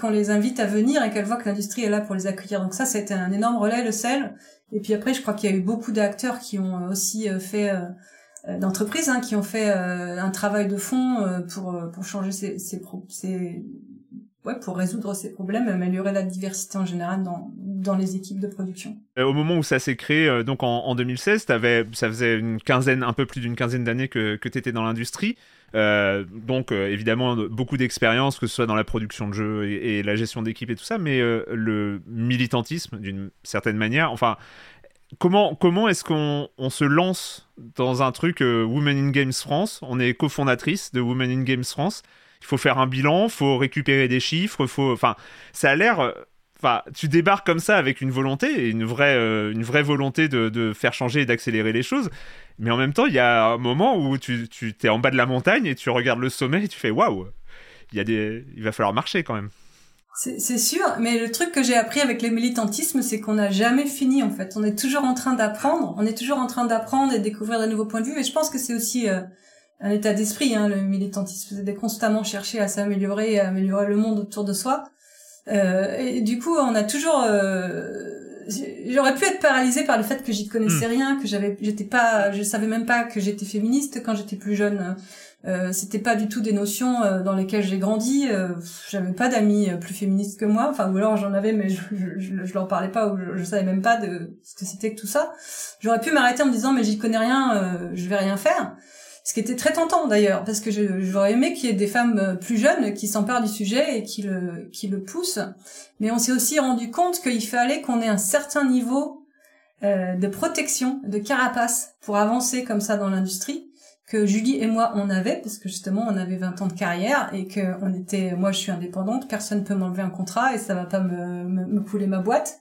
qu'on les invite à venir et qu'elles voient que l'industrie est là pour les accueillir. Donc ça c'était un énorme relais le sel. Et puis après je crois qu'il y a eu beaucoup d'acteurs qui ont aussi fait d'entreprises hein, qui ont fait un travail de fond pour pour changer ces, ces, ces pour résoudre ces problèmes améliorer la diversité en général dans dans les équipes de production. au moment où ça s'est créé, donc en, 2016, avais, ça faisait une quinzaine, un peu plus d'une quinzaine d'années que, que tu étais dans l'industrie. donc évidemment beaucoup d'expérience, que ce soit dans la production de jeux et, la gestion d'équipe et tout ça, mais le militantisme d'une certaine manière, enfin comment, comment est-ce qu'on se lance dans un truc euh, Women in Games France? On est cofondatrice de Women in Games France. Il faut faire un bilan, il faut récupérer des chiffres, faut, enfin, ça a l'air, euh, enfin, tu débarques comme ça avec une volonté, une vraie, euh, une vraie volonté de, faire changer et d'accélérer les choses. Mais en même temps, il y a un moment où tu, tu es en bas de la montagne et tu regardes le sommet et tu fais waouh, il y a des, il va falloir marcher quand même. C'est sûr, mais le truc que j'ai appris avec le militantisme, c'est qu'on n'a jamais fini en fait. On est toujours en train d'apprendre, on est toujours en train d'apprendre et de découvrir de nouveaux points de vue. Et je pense que c'est aussi euh, un état d'esprit, hein, le militantisme, de constamment chercher à s'améliorer et à améliorer le monde autour de soi. Euh, et du coup, on a toujours. Euh, j'aurais pu être paralysée par le fait que j'y connaissais hmm. rien, que j'avais, j'étais pas, je savais même pas que j'étais féministe quand j'étais plus jeune. Euh, c'était pas du tout des notions euh, dans lesquelles j'ai grandi. Euh, j'avais pas d'amis plus féministes que moi. Enfin, ou alors j'en avais, mais je, je, je, leur parlais pas ou je, savais même pas de ce que c'était que tout ça. J'aurais pu m'arrêter en me disant mais j'y connais rien, je vais rien faire. Ce qui était très tentant d'ailleurs, parce que j'aurais aimé qu'il y ait des femmes plus jeunes qui s'emparent du sujet et qui le, qui le poussent. Mais on s'est aussi rendu compte qu'il fallait qu'on ait un certain niveau de protection, de carapace pour avancer comme ça dans l'industrie que Julie et moi on avait parce que justement on avait 20 ans de carrière et que on était moi je suis indépendante personne peut m'enlever un contrat et ça va pas me, me, couler ma boîte.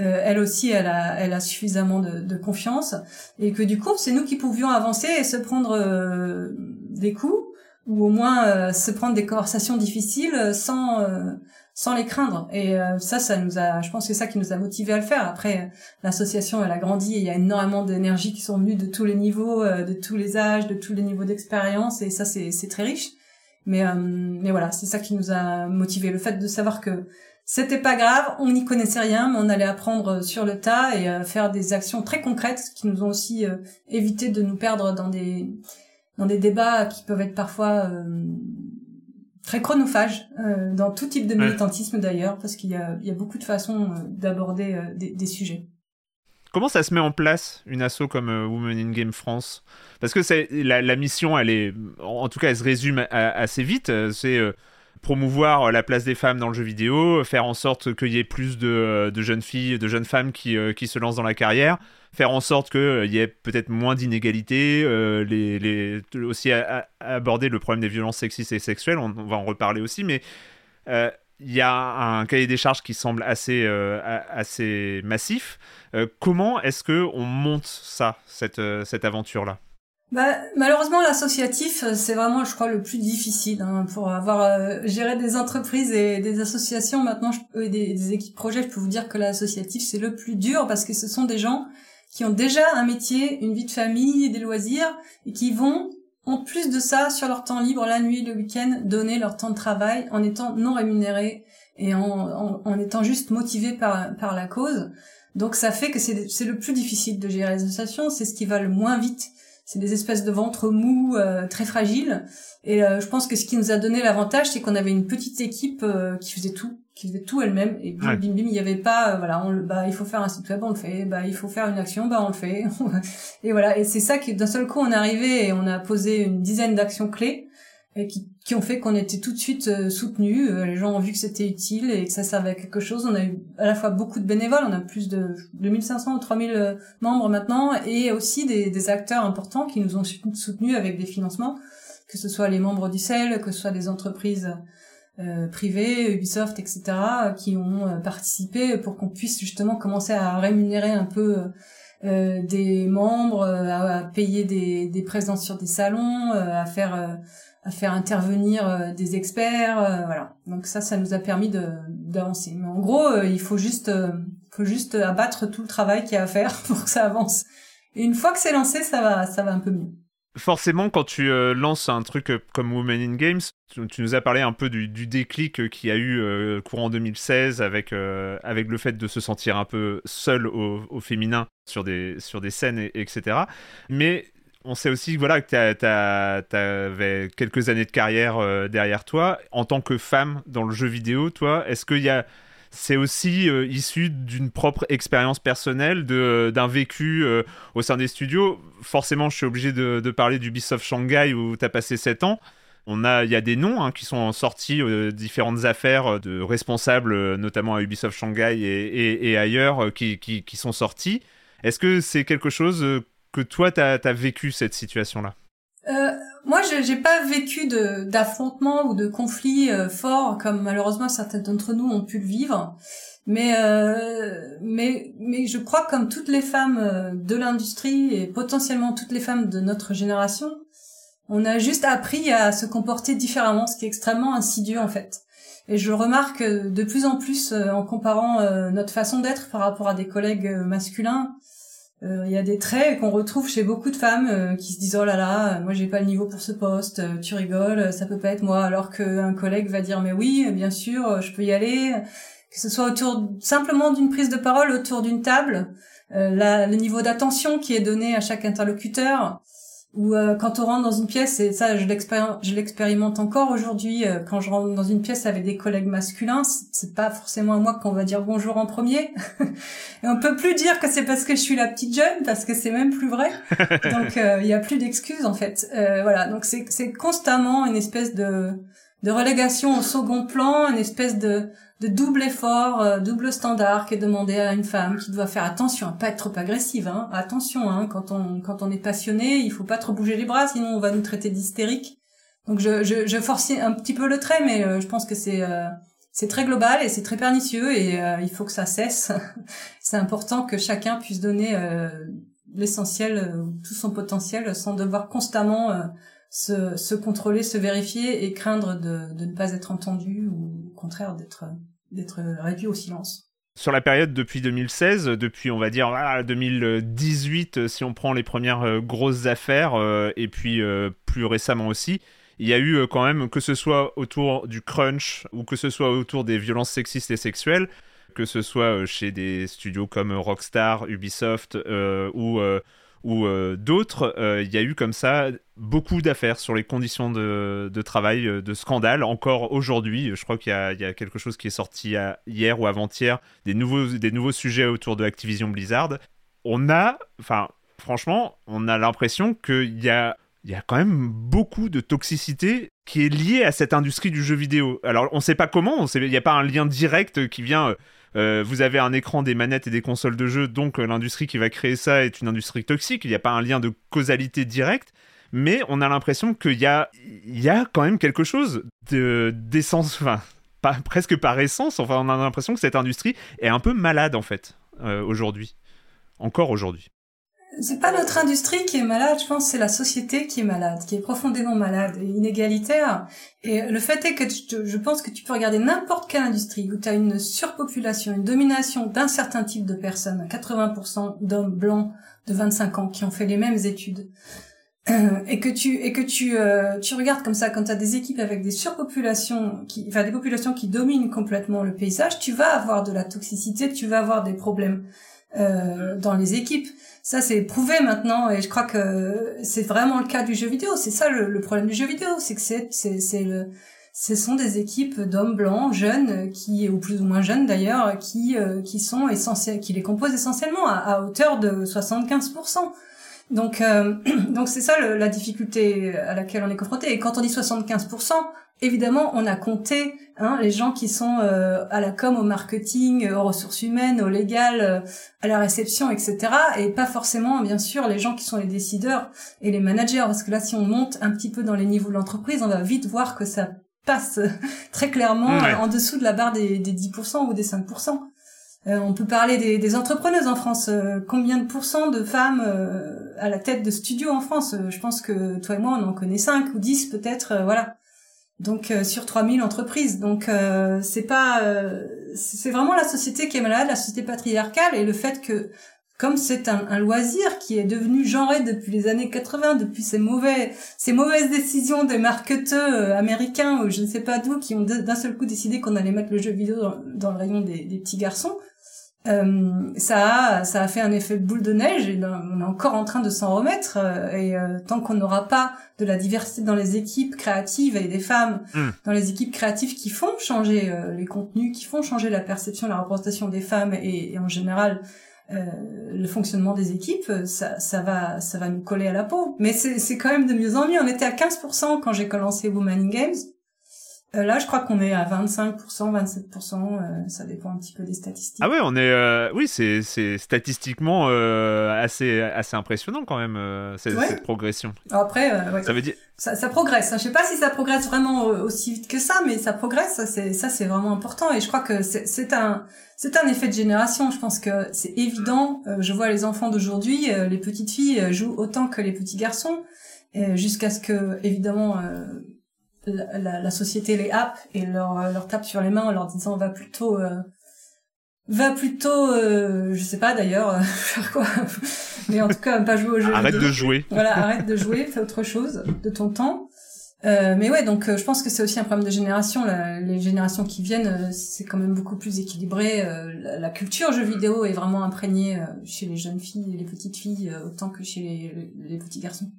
Euh, elle aussi elle a elle a suffisamment de, de confiance et que du coup c'est nous qui pouvions avancer et se prendre euh, des coups ou au moins euh, se prendre des conversations difficiles sans sans les craindre. Et euh, ça, ça nous a, je pense que c'est ça qui nous a motivé à le faire. Après, l'association, elle a grandi et il y a énormément d'énergie qui sont venues de tous les niveaux, euh, de tous les âges, de tous les niveaux d'expérience, et ça, c'est, très riche. Mais, euh, mais voilà, c'est ça qui nous a motivé. Le fait de savoir que c'était pas grave, on n'y connaissait rien, mais on allait apprendre sur le tas et faire des actions très concrètes qui nous ont aussi évité de nous perdre dans des dans des débats qui peuvent être parfois très chronophage euh, dans tout type de militantisme d'ailleurs, parce qu'il y a, il y a beaucoup de façons euh, d'aborder euh, des, des, sujets. Comment ça se met en place une asso comme Women in Game France? Parce que c'est la, la, mission, elle est, en tout cas, elle se résume assez vite. C'est promouvoir la place des femmes dans le jeu vidéo, faire en sorte qu'il y ait plus de, de, jeunes filles, de jeunes femmes qui, qui se lancent dans la carrière, faire en sorte qu'il euh, y ait peut-être moins d'inégalités, euh, les, les, aussi aborder le problème des violences sexistes et sexuelles, on, va en reparler aussi, mais euh, il y a un cahier des charges qui semble assez, assez massif. comment est-ce que on monte ça, cette, cette aventure-là? Bah, malheureusement, l'associatif, c'est vraiment, je crois, le plus difficile hein, pour avoir géré des entreprises et des associations. Maintenant, je, et des, des, équipes projets, je peux vous dire que l'associatif, c'est le plus dur parce que ce sont des gens qui ont déjà un métier, une vie de famille, des loisirs, et qui vont, en plus de ça, sur leur temps libre, la nuit, le week-end, donner leur temps de travail en étant non rémunérés et en, en, étant juste motivés par, par la cause. Donc ça fait que c'est le plus difficile de gérer les associations, c'est ce qui va le moins vite. C'est des espèces de ventre mou euh, très fragiles. Et euh, je pense que ce qui nous a donné l'avantage, c'est qu'on avait une petite équipe euh, qui faisait tout qui faisait tout elle-même. Et bim bim bim il y avait pas euh, voilà on bah il faut faire un site web on le fait. Bah il faut faire une action bah on le fait. Et voilà. Et c'est ça qui d'un seul coup on est arrivé et on a posé une dizaine d'actions clés et qui, qui ont fait qu'on était tout de suite euh, soutenus euh, les gens ont vu que c'était utile et que ça servait à quelque chose on a eu à la fois beaucoup de bénévoles on a plus de 2500 ou 3000 membres maintenant et aussi des, des acteurs importants qui nous ont soutenus avec des financements que ce soit les membres du CEL que ce soit des entreprises euh, privés, Ubisoft, etc., qui ont euh, participé pour qu'on puisse justement commencer à rémunérer un peu euh, des membres, à, payer des, des, présences sur des salons, à faire à faire intervenir des experts, voilà. Donc ça, ça nous a permis d'avancer. Mais en gros, il faut juste faut juste abattre tout le travail qu'il y a à faire pour que ça avance. Et une fois que c'est lancé, ça va ça va un peu mieux forcément, quand tu euh, lances un truc euh, comme Women in Games, tu, nous as parlé un peu du, déclic qu'il y a eu courant 2016 avec, euh, avec le fait de se sentir un peu seul au, féminin sur des, sur des scènes, etc. Mais on sait aussi voilà, que tu avais quelques années de carrière derrière toi. En tant que femme dans le jeu vidéo, toi, est-ce qu'il y a c'est aussi euh, issu d'une propre expérience personnelle, de, d'un vécu euh, au sein des studios? Forcément, je suis obligé de, parler d'Ubisoft Shanghai où tu as passé 7 ans. On a, il y a des noms hein, qui sont sortis euh, différentes affaires de responsables, notamment à Ubisoft Shanghai et, ailleurs, qui, qui, sont sortis. Est-ce que c'est quelque chose que toi, tu as, vécu cette situation-là euh, moi, j'ai pas vécu d'affrontement ou de conflit euh, fort comme malheureusement certains d'entre nous ont pu le vivre. Mais, euh, mais, mais je crois que comme toutes les femmes euh, de l'industrie et potentiellement toutes les femmes de notre génération, on a juste appris à se comporter différemment, ce qui est extrêmement insidieux en fait. Et je remarque de plus en plus en comparant notre façon d'être par rapport à des collègues masculins, euh, il y a des traits qu'on retrouve chez beaucoup de femmes euh, qui se disent oh là là, moi j'ai pas le niveau pour ce poste, euh, tu rigoles, ça peut pas être moi, alors qu'un collègue va dire mais oui, bien sûr, je peux y aller, que ce soit autour simplement d'une prise de parole autour d'une table, le niveau d'attention qui est donné à chaque interlocuteur, ou euh, quand on rentre dans une pièce, et ça je l'expérimente encore aujourd'hui, euh, quand je rentre dans une pièce avec des collègues masculins, c'est pas forcément à moi qu'on va dire bonjour en premier. et on peut plus dire que c'est parce que je suis la petite jeune, parce que c'est même plus vrai. Donc euh, il y a plus d'excuses en fait. voilà, donc c'est constamment une espèce de, de relégation au second plan, une espèce de de double effort, euh, double standard qui est demandé à une femme qui doit faire attention à pas être trop agressive. Hein. Attention, hein, quand on quand on est passionné, il faut pas trop bouger les bras, sinon on va nous traiter d'hystérique. Donc je, je, je force un petit peu le trait, mais euh, je pense que c'est euh, c'est très global et c'est très pernicieux et il faut que ça cesse. c'est important que chacun puisse donner l'essentiel, tout son potentiel, sans devoir constamment se, se contrôler, se vérifier et craindre de, de ne pas être entendu ou contraire d'être réduit au silence. Sur la période depuis 2016, depuis on va dire 2018, euh, si on prend les premières euh, grosses affaires, euh, et puis plus récemment aussi, il y a eu quand même, que ce soit autour du crunch ou que ce soit autour des violences sexistes et sexuelles, que ce soit chez des studios comme Rockstar, Ubisoft ou ou euh, d'autres, euh, il y a eu comme ça beaucoup d'affaires sur les conditions de, travail, euh, de scandales. Encore aujourd'hui, je crois qu'il y, a quelque chose qui est sorti hier ou avant-hier, des nouveaux, des nouveaux sujets autour de Activision Blizzard. On a, enfin, franchement, on a l'impression qu'il y a, il y a quand même beaucoup de toxicité qui est liée à cette industrie du jeu vidéo. Alors, on ne sait pas comment, il n'y a pas un lien direct qui vient euh, vous avez un écran, des manettes et des consoles de jeu, donc euh, l'industrie qui va créer ça est une industrie toxique. Il n'y a pas un lien de causalité directe, mais on a l'impression qu'il y a, y a quand même quelque chose d'essence, enfin, pas, presque par essence. Enfin, on a l'impression que cette industrie est un peu malade en fait euh, aujourd'hui, encore aujourd'hui c'est pas notre industrie qui est malade, je pense c'est la société qui est malade, qui est profondément malade et inégalitaire. Et le fait est que je pense que tu peux regarder n'importe quelle industrie où tu as une surpopulation, une domination d'un certain type de personnes, 80% d'hommes blancs de 25 ans qui ont fait les mêmes études. et que tu et que tu euh, tu regardes comme ça quand tu as des équipes avec des surpopulations qui enfin des populations qui dominent complètement le paysage, tu vas avoir de la toxicité, tu vas avoir des problèmes euh, dans les équipes. Ça, c'est prouvé maintenant, et je crois que c'est vraiment le cas du jeu vidéo. C'est ça le, problème du jeu vidéo, c'est que c'est, c'est, c'est le, ce sont des équipes d'hommes blancs, jeunes, qui, ou plus ou moins jeunes d'ailleurs, qui, euh, qui sont essentiels, qui les composent essentiellement à, hauteur de 75%. Donc, euh, donc c'est ça la difficulté à laquelle on est confronté. Et quand on dit 75%, évidemment, on a compté hein, les gens qui sont euh, à la com, au marketing, aux ressources humaines, au légal, euh, à la réception, etc. Et pas forcément, bien sûr, les gens qui sont les décideurs et les managers. Parce que là, si on monte un petit peu dans les niveaux de l'entreprise, on va vite voir que ça passe très clairement en dessous de la barre des, des 10% ou des 5%. Euh, on peut parler des, des, entrepreneuses en France. combien de pourcents de femmes à la tête de studio en France? Je pense que toi et moi, on en connaît 5 ou 10 peut-être. voilà donc euh, sur 3000 entreprises. Donc euh, c'est pas euh, c'est vraiment la société qui est malade, la société patriarcale et le fait que comme c'est un, loisir qui est devenu genré depuis les années 80, depuis ces mauvais ces mauvaises décisions des marketeurs américains ou je ne sais pas d'où qui ont d'un seul coup décidé qu'on allait mettre le jeu vidéo dans, le rayon des, petits garçons. Euh, ça a ça a fait un effet boule de neige et on est encore en train de s'en remettre euh, et euh, tant qu'on n'aura pas de la diversité dans les équipes créatives et des femmes Hmm. dans les équipes créatives qui font changer euh, les contenus qui font changer la perception la représentation des femmes et, et en général euh, le fonctionnement des équipes ça ça va ça va nous coller à la peau. Mais c'est c'est quand même de mieux en mieux. On était à 15% quand j'ai commencé Women in Games euh, là, je crois qu'on est à 25%, 27%, euh, ça dépend un petit peu des statistiques. Ah ouais, on est. euh, oui, c'est c'est statistiquement euh, assez assez impressionnant quand même euh, cette, Ouais. cette progression. Après, euh, ouais, Ça veut dire. ça, ça progresse. hein. Je sais pas si ça progresse vraiment aussi vite que ça, mais ça progresse. Ça, c'est ça, c'est vraiment important. Et je crois que c'est c'est un c'est un effet de génération. Je pense que c'est évident. Je vois les enfants d'aujourd'hui, les petites filles jouent autant que les petits garçons, jusqu'à ce que évidemment euh, la, la- la société les happe et leur euh, leur tape sur les mains en leur disant va plutôt euh, va plutôt euh, je sais pas d'ailleurs euh, faire quoi mais en tout cas pas jouer aux jeux Arrête vidéo. de jouer. Voilà, arrête de jouer, fais autre chose de ton temps. Euh, mais ouais, donc euh, je pense que c'est aussi un problème de génération. La- les générations qui viennent, euh, c'est quand même beaucoup plus équilibré. Euh, la, culture jeux vidéo est vraiment imprégnée chez les jeunes filles et les petites filles euh, autant que chez les, les petits garçons.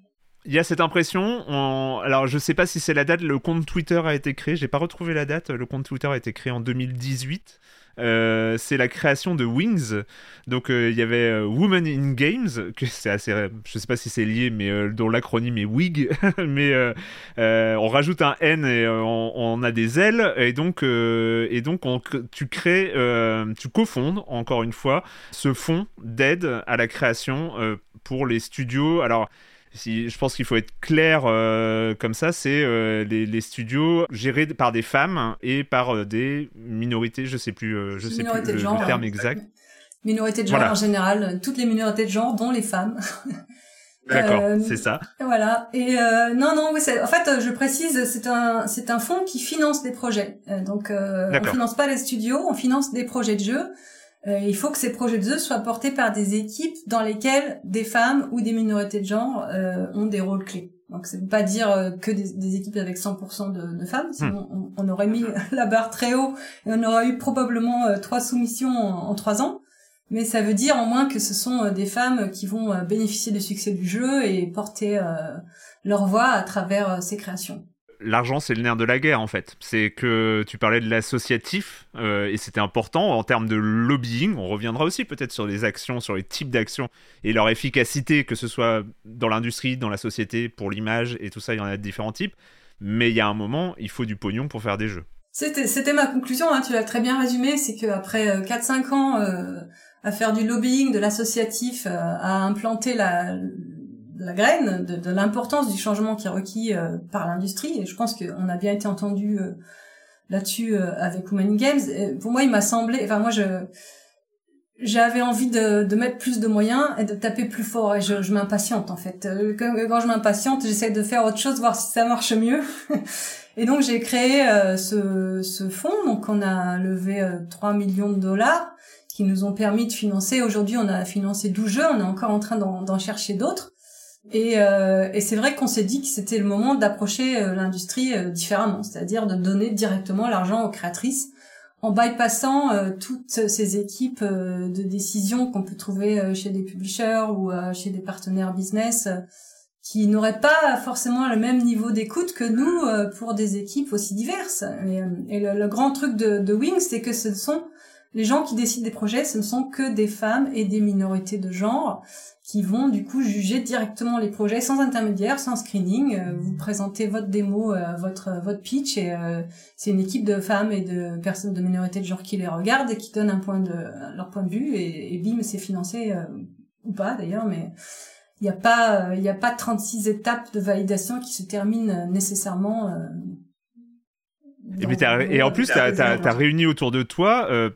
Il y a cette impression. on- Alors, je sais pas si c'est la date. Le compte Twitter a été créé. J'ai pas retrouvé la date. Le compte Twitter a été créé en 2018. Euh, c'est la création de Wings. Donc, euh, il y avait euh, Women in Games, que c'est assez. Je sais pas si c'est lié, mais euh, dont l'acronyme est WIG. mais on rajoute un N et on, a des L. Et donc, et donc tu crées, tu cofondes encore une fois ce fonds d'aide à la création pour les studios. Alors si, je pense qu'il faut être clair euh, comme ça, c'est euh, les, les studios gérés par des femmes et par euh, des minorités, je sais plus, je sais plus le, le terme ouais. exact. Minorités de genre Voilà. en général, toutes les minorités de genre, dont les femmes. D'accord, c'est ça. Voilà. Et non, non, oui, en fait, je précise, c'est un, c'est un fonds qui finance des projets. Donc, on D'accord. finance pas les studios, on finance des projets de jeux. Euh, il faut que ces projets de jeux soient portés par des équipes dans lesquelles des femmes ou des minorités de genre euh, ont des rôles clés. Donc, ça veut pas dire euh, que des, des équipes avec 100% de, de femmes, sinon on, on aurait mis la barre très haut et on aurait eu probablement euh, trois soumissions en, en trois ans. Mais ça veut dire au moins que ce sont des femmes qui vont bénéficier du succès du jeu et porter euh, leur voix à travers ces créations. L'argent, c'est le nerf de la guerre, en fait. C'est que tu parlais de l'associatif, euh, et c'était important en termes de lobbying. On reviendra aussi peut-être sur les actions, sur les types d'actions et leur efficacité, que ce soit dans l'industrie, dans la société, pour l'image, et tout ça, il y en a de différents types. Mais il y a un moment, il faut du pognon pour faire des jeux. C'était, ma conclusion, hein, tu l'as très bien résumé, c'est qu'après euh, 4-5 ans euh, à faire du lobbying, de l'associatif, euh, à implanter la, la graine de, de l'importance du changement qui est requis euh, par l'industrie, et je pense qu'on a bien été entendu euh, là-dessus euh, avec Women in Games. Pour moi, il m'a semblé, enfin moi je j'avais envie de, de mettre plus de moyens et de taper plus fort et je, je m'impatiente en fait. Euh, Quand, quand je m'impatiente, j'essaie de faire autre chose, voir si ça marche mieux. et donc j'ai créé euh, ce, ce fonds, donc on a levé euh, 3 millions de dollars qui nous ont permis de financer. Aujourd'hui, on a financé 12 jeux, on est encore en train d'en chercher d'autres. Et, euh, et c'est vrai qu'on s'est dit que c'était le moment d'approcher euh, l'industrie euh, différemment, c'est-à-dire de donner directement l'argent aux créatrices en bypassant euh, toutes ces équipes de décision qu'on peut trouver chez des publishers ou chez des partenaires business qui n'auraient pas forcément le même niveau d'écoute que nous pour des équipes aussi diverses. Et, le, grand truc de, de Wings, c'est que ce sont les gens qui décident des projets, ce ne sont que des femmes et des minorités de genre qui vont du coup juger directement les projets sans intermédiaire, sans screening. Euh, vous présentez votre démo, euh, votre votre pitch et euh, c'est une équipe de femmes et de personnes de minorité de genre qui les regardent et qui donnent un point de leur point de vue et, et bim c'est financé euh, ou pas d'ailleurs mais il n'y a pas il y a pas 36 étapes de validation qui se terminent nécessairement euh, Et, mais en plus, as, réuni autour de toi, euh,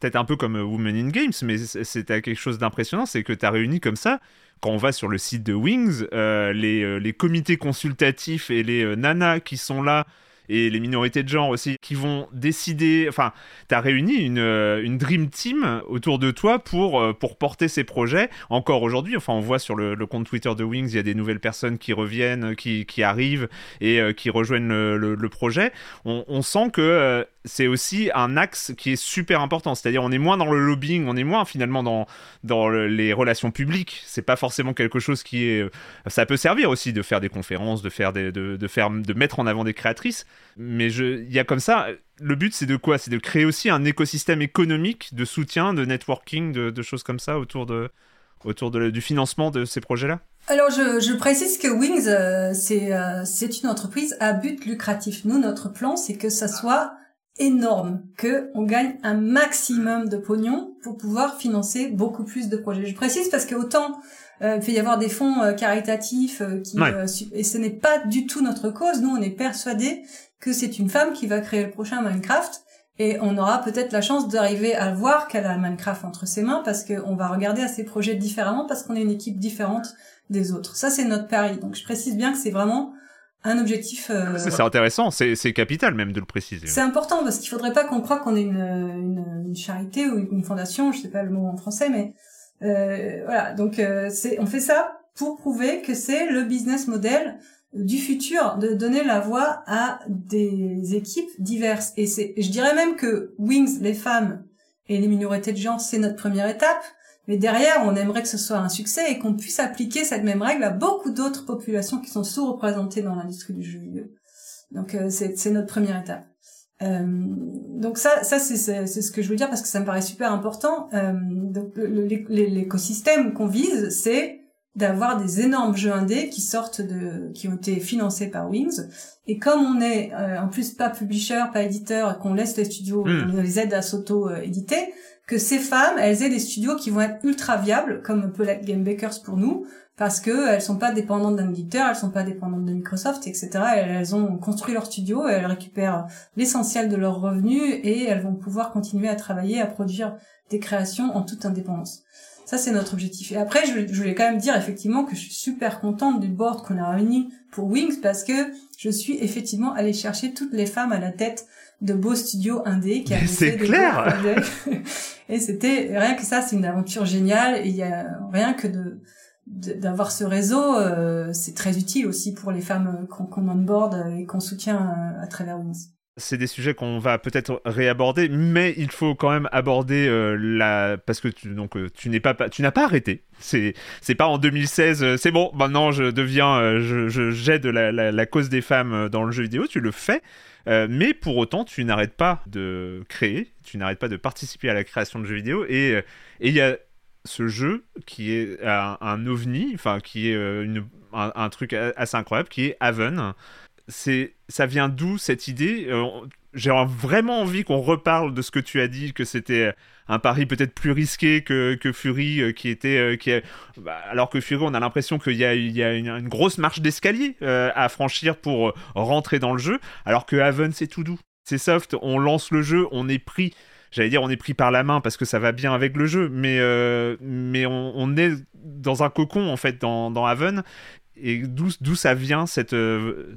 peut-être un peu comme euh, Women in Games, mais c'était quelque chose d'impressionnant, c'est que tu as réuni comme ça, quand on va sur le site de Wings, euh, les, euh, les comités consultatifs et les nanas qui sont là et les minorités de genre aussi qui vont décider. Enfin, tu as réuni une, euh, une dream team autour de toi pour, euh, pour porter ces projets encore aujourd'hui. Enfin, on voit sur le, compte Twitter de Wings, il y a des nouvelles personnes qui reviennent, qui, qui arrivent et euh, qui rejoignent le, le, projet. On, sent que c'est aussi un axe qui est super important. C'est-à-dire, on est moins dans le lobbying, on est moins finalement dans, dans les relations publiques. C'est pas forcément quelque chose qui est. Ça peut servir aussi de faire des conférences, de faire de, de faire, de mettre en avant des créatrices. Mais il y a comme ça. Le but, c'est de quoi? C'est de créer aussi un écosystème économique de soutien, de networking, de, choses comme ça autour de, autour de, du financement de ces projets-là? Alors je, précise que Wings, euh, c'est euh, c'est une entreprise à but lucratif. Nous, notre plan, c'est que ça soit énorme, que on gagne un maximum de pognon pour pouvoir financer beaucoup plus de projets. Je précise parce que autant il peut y avoir des fonds euh, caritatifs euh, qui et ce n'est pas du tout notre cause. Nous, on est persuadés que c'est une femme qui va créer le prochain Minecraft et on aura peut-être la chance d'arriver à voir qu'elle a Minecraft entre ses mains parce qu'on va regarder à ses projets différemment parce qu'on est une équipe différente des autres. Ça, c'est notre pari. Donc, je précise bien que c'est vraiment un objectif. Euh, c'est intéressant, c'est capital même de le préciser. C'est important parce qu'il faudrait pas qu'on croie qu'on est une, une, une, charité ou une fondation, je sais pas le mot en français, mais euh, voilà. Donc euh, on fait ça pour prouver que c'est le business model du futur de donner la voix à des équipes diverses. Et c'est, je dirais même que Wings, les femmes et les minorités de genre, c'est notre première étape. Mais derrière, on aimerait que ce soit un succès et qu'on puisse appliquer cette même règle à beaucoup d'autres populations qui sont sous-représentées dans l'industrie du jeu vidéo. Donc euh, c'est notre première étape. Euh, donc ça, ça c'est ce que je veux dire parce que ça me paraît super important. Euh, donc l'écosystème qu'on vise, c'est d'avoir des énormes jeux indés qui sortent de, qui ont été financés par Wings. Et comme on est euh, en plus pas publisher, pas éditeur, et qu'on laisse les studios, hmm. on les aide à s'auto-éditer, que ces femmes, elles aient des studios qui vont être ultra viables, comme peut l'être Game Bakers pour nous, parce que elles sont pas dépendantes d'un éditeur, elles sont pas dépendantes de Microsoft, etc. Elles, ont construit leur studio, elles récupèrent l'essentiel de leurs revenus et elles vont pouvoir continuer à travailler, à produire des créations en toute indépendance. Ça, c'est notre objectif. Et après, je, je voulais quand même dire effectivement que je suis super contente du board qu'on a réuni pour Wings parce que je suis effectivement allée chercher toutes les femmes à la tête de beaux studios indés qui avaient C'est clair. et c'était rien que ça, c'est une aventure géniale. Et il y a rien que de d'avoir ce réseau, euh, c'est très utile aussi pour les femmes qu'on qu onboard et qu'on soutient euh, à travers Wings c'est des sujets qu'on va peut-être réaborder, mais il faut quand même aborder euh, la parce que tu donc euh, tu n'es pas tu n'as pas arrêté. C'est c'est pas en 2016. Euh, c'est bon, maintenant je deviens je, je la, la, cause des femmes dans le jeu vidéo. Tu le fais, mais pour autant tu n'arrêtes pas de créer, tu n'arrêtes pas de participer à la création de jeux vidéo et et il y a ce jeu qui est un, ovni, enfin qui est une, un, truc assez incroyable, qui est Haven. C'est ça vient d'où cette idée? Euh, J'ai vraiment envie qu'on reparle de ce que tu as dit, que c'était un pari peut-être plus risqué que, Fury, euh, qui était, euh, qui bah, alors que Fury, on a l'impression qu'il y a, a une, grosse marche d'escalier à franchir pour rentrer dans le jeu, alors que Haven c'est tout doux, c'est soft, on lance le jeu, on est pris j'allais dire on est pris par la main parce que ça va bien avec le jeu, mais, mais on, est dans un cocon en fait dans, dans Haven. Et d'où ça vient cette euh,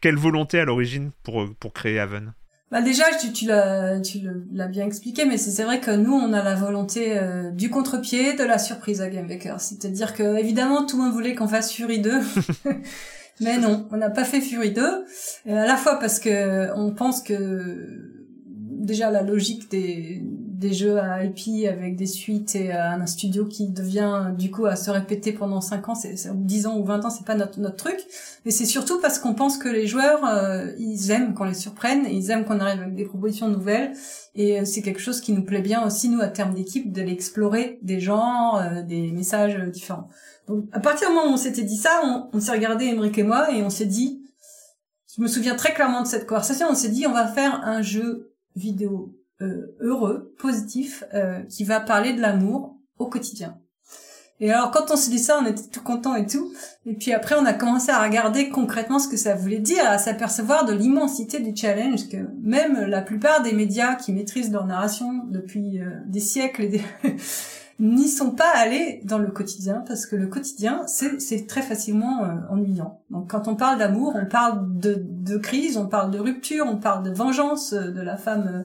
quelle volonté à l'origine pour pour créer Haven? Bah déjà tu, l'as bien expliqué mais c'est vrai que nous on a la volonté euh, du contre-pied de la surprise à Gamebaker c'est-à-dire que évidemment tout le monde voulait qu'on fasse Fury 2 mais non on n'a pas fait Fury 2 et à la fois parce que on pense que déjà la logique des des jeux à IP avec des suites et un studio qui devient du coup à se répéter pendant 5 ans, c'est 10 ans ou 20 ans, c'est pas notre notre truc. Mais c'est surtout parce qu'on pense que les joueurs euh, ils aiment qu'on les surprenne, ils aiment qu'on arrive avec des propositions nouvelles et euh, c'est quelque chose qui nous plaît bien aussi nous à terme d'équipe de l'explorer des genres, euh, des messages différents. Donc à partir du moment où on s'était dit ça, on, on s'est regardé Emric et moi et on s'est dit je me souviens très clairement de cette conversation, on s'est dit on va faire un jeu vidéo euh, heureux, positif, euh, qui va parler de l'amour au quotidien. Et alors quand on s'est dit ça, on était tout content et tout. Et puis après, on a commencé à regarder concrètement ce que ça voulait dire, à s'apercevoir de l'immensité du challenge que même la plupart des médias qui maîtrisent leur narration depuis euh, des siècles et des n'y sont pas allés dans le quotidien parce que le quotidien c'est très facilement euh, ennuyant. Donc quand on parle d'amour, on parle de, de, crise, on parle de rupture, on parle de vengeance euh, de la femme euh,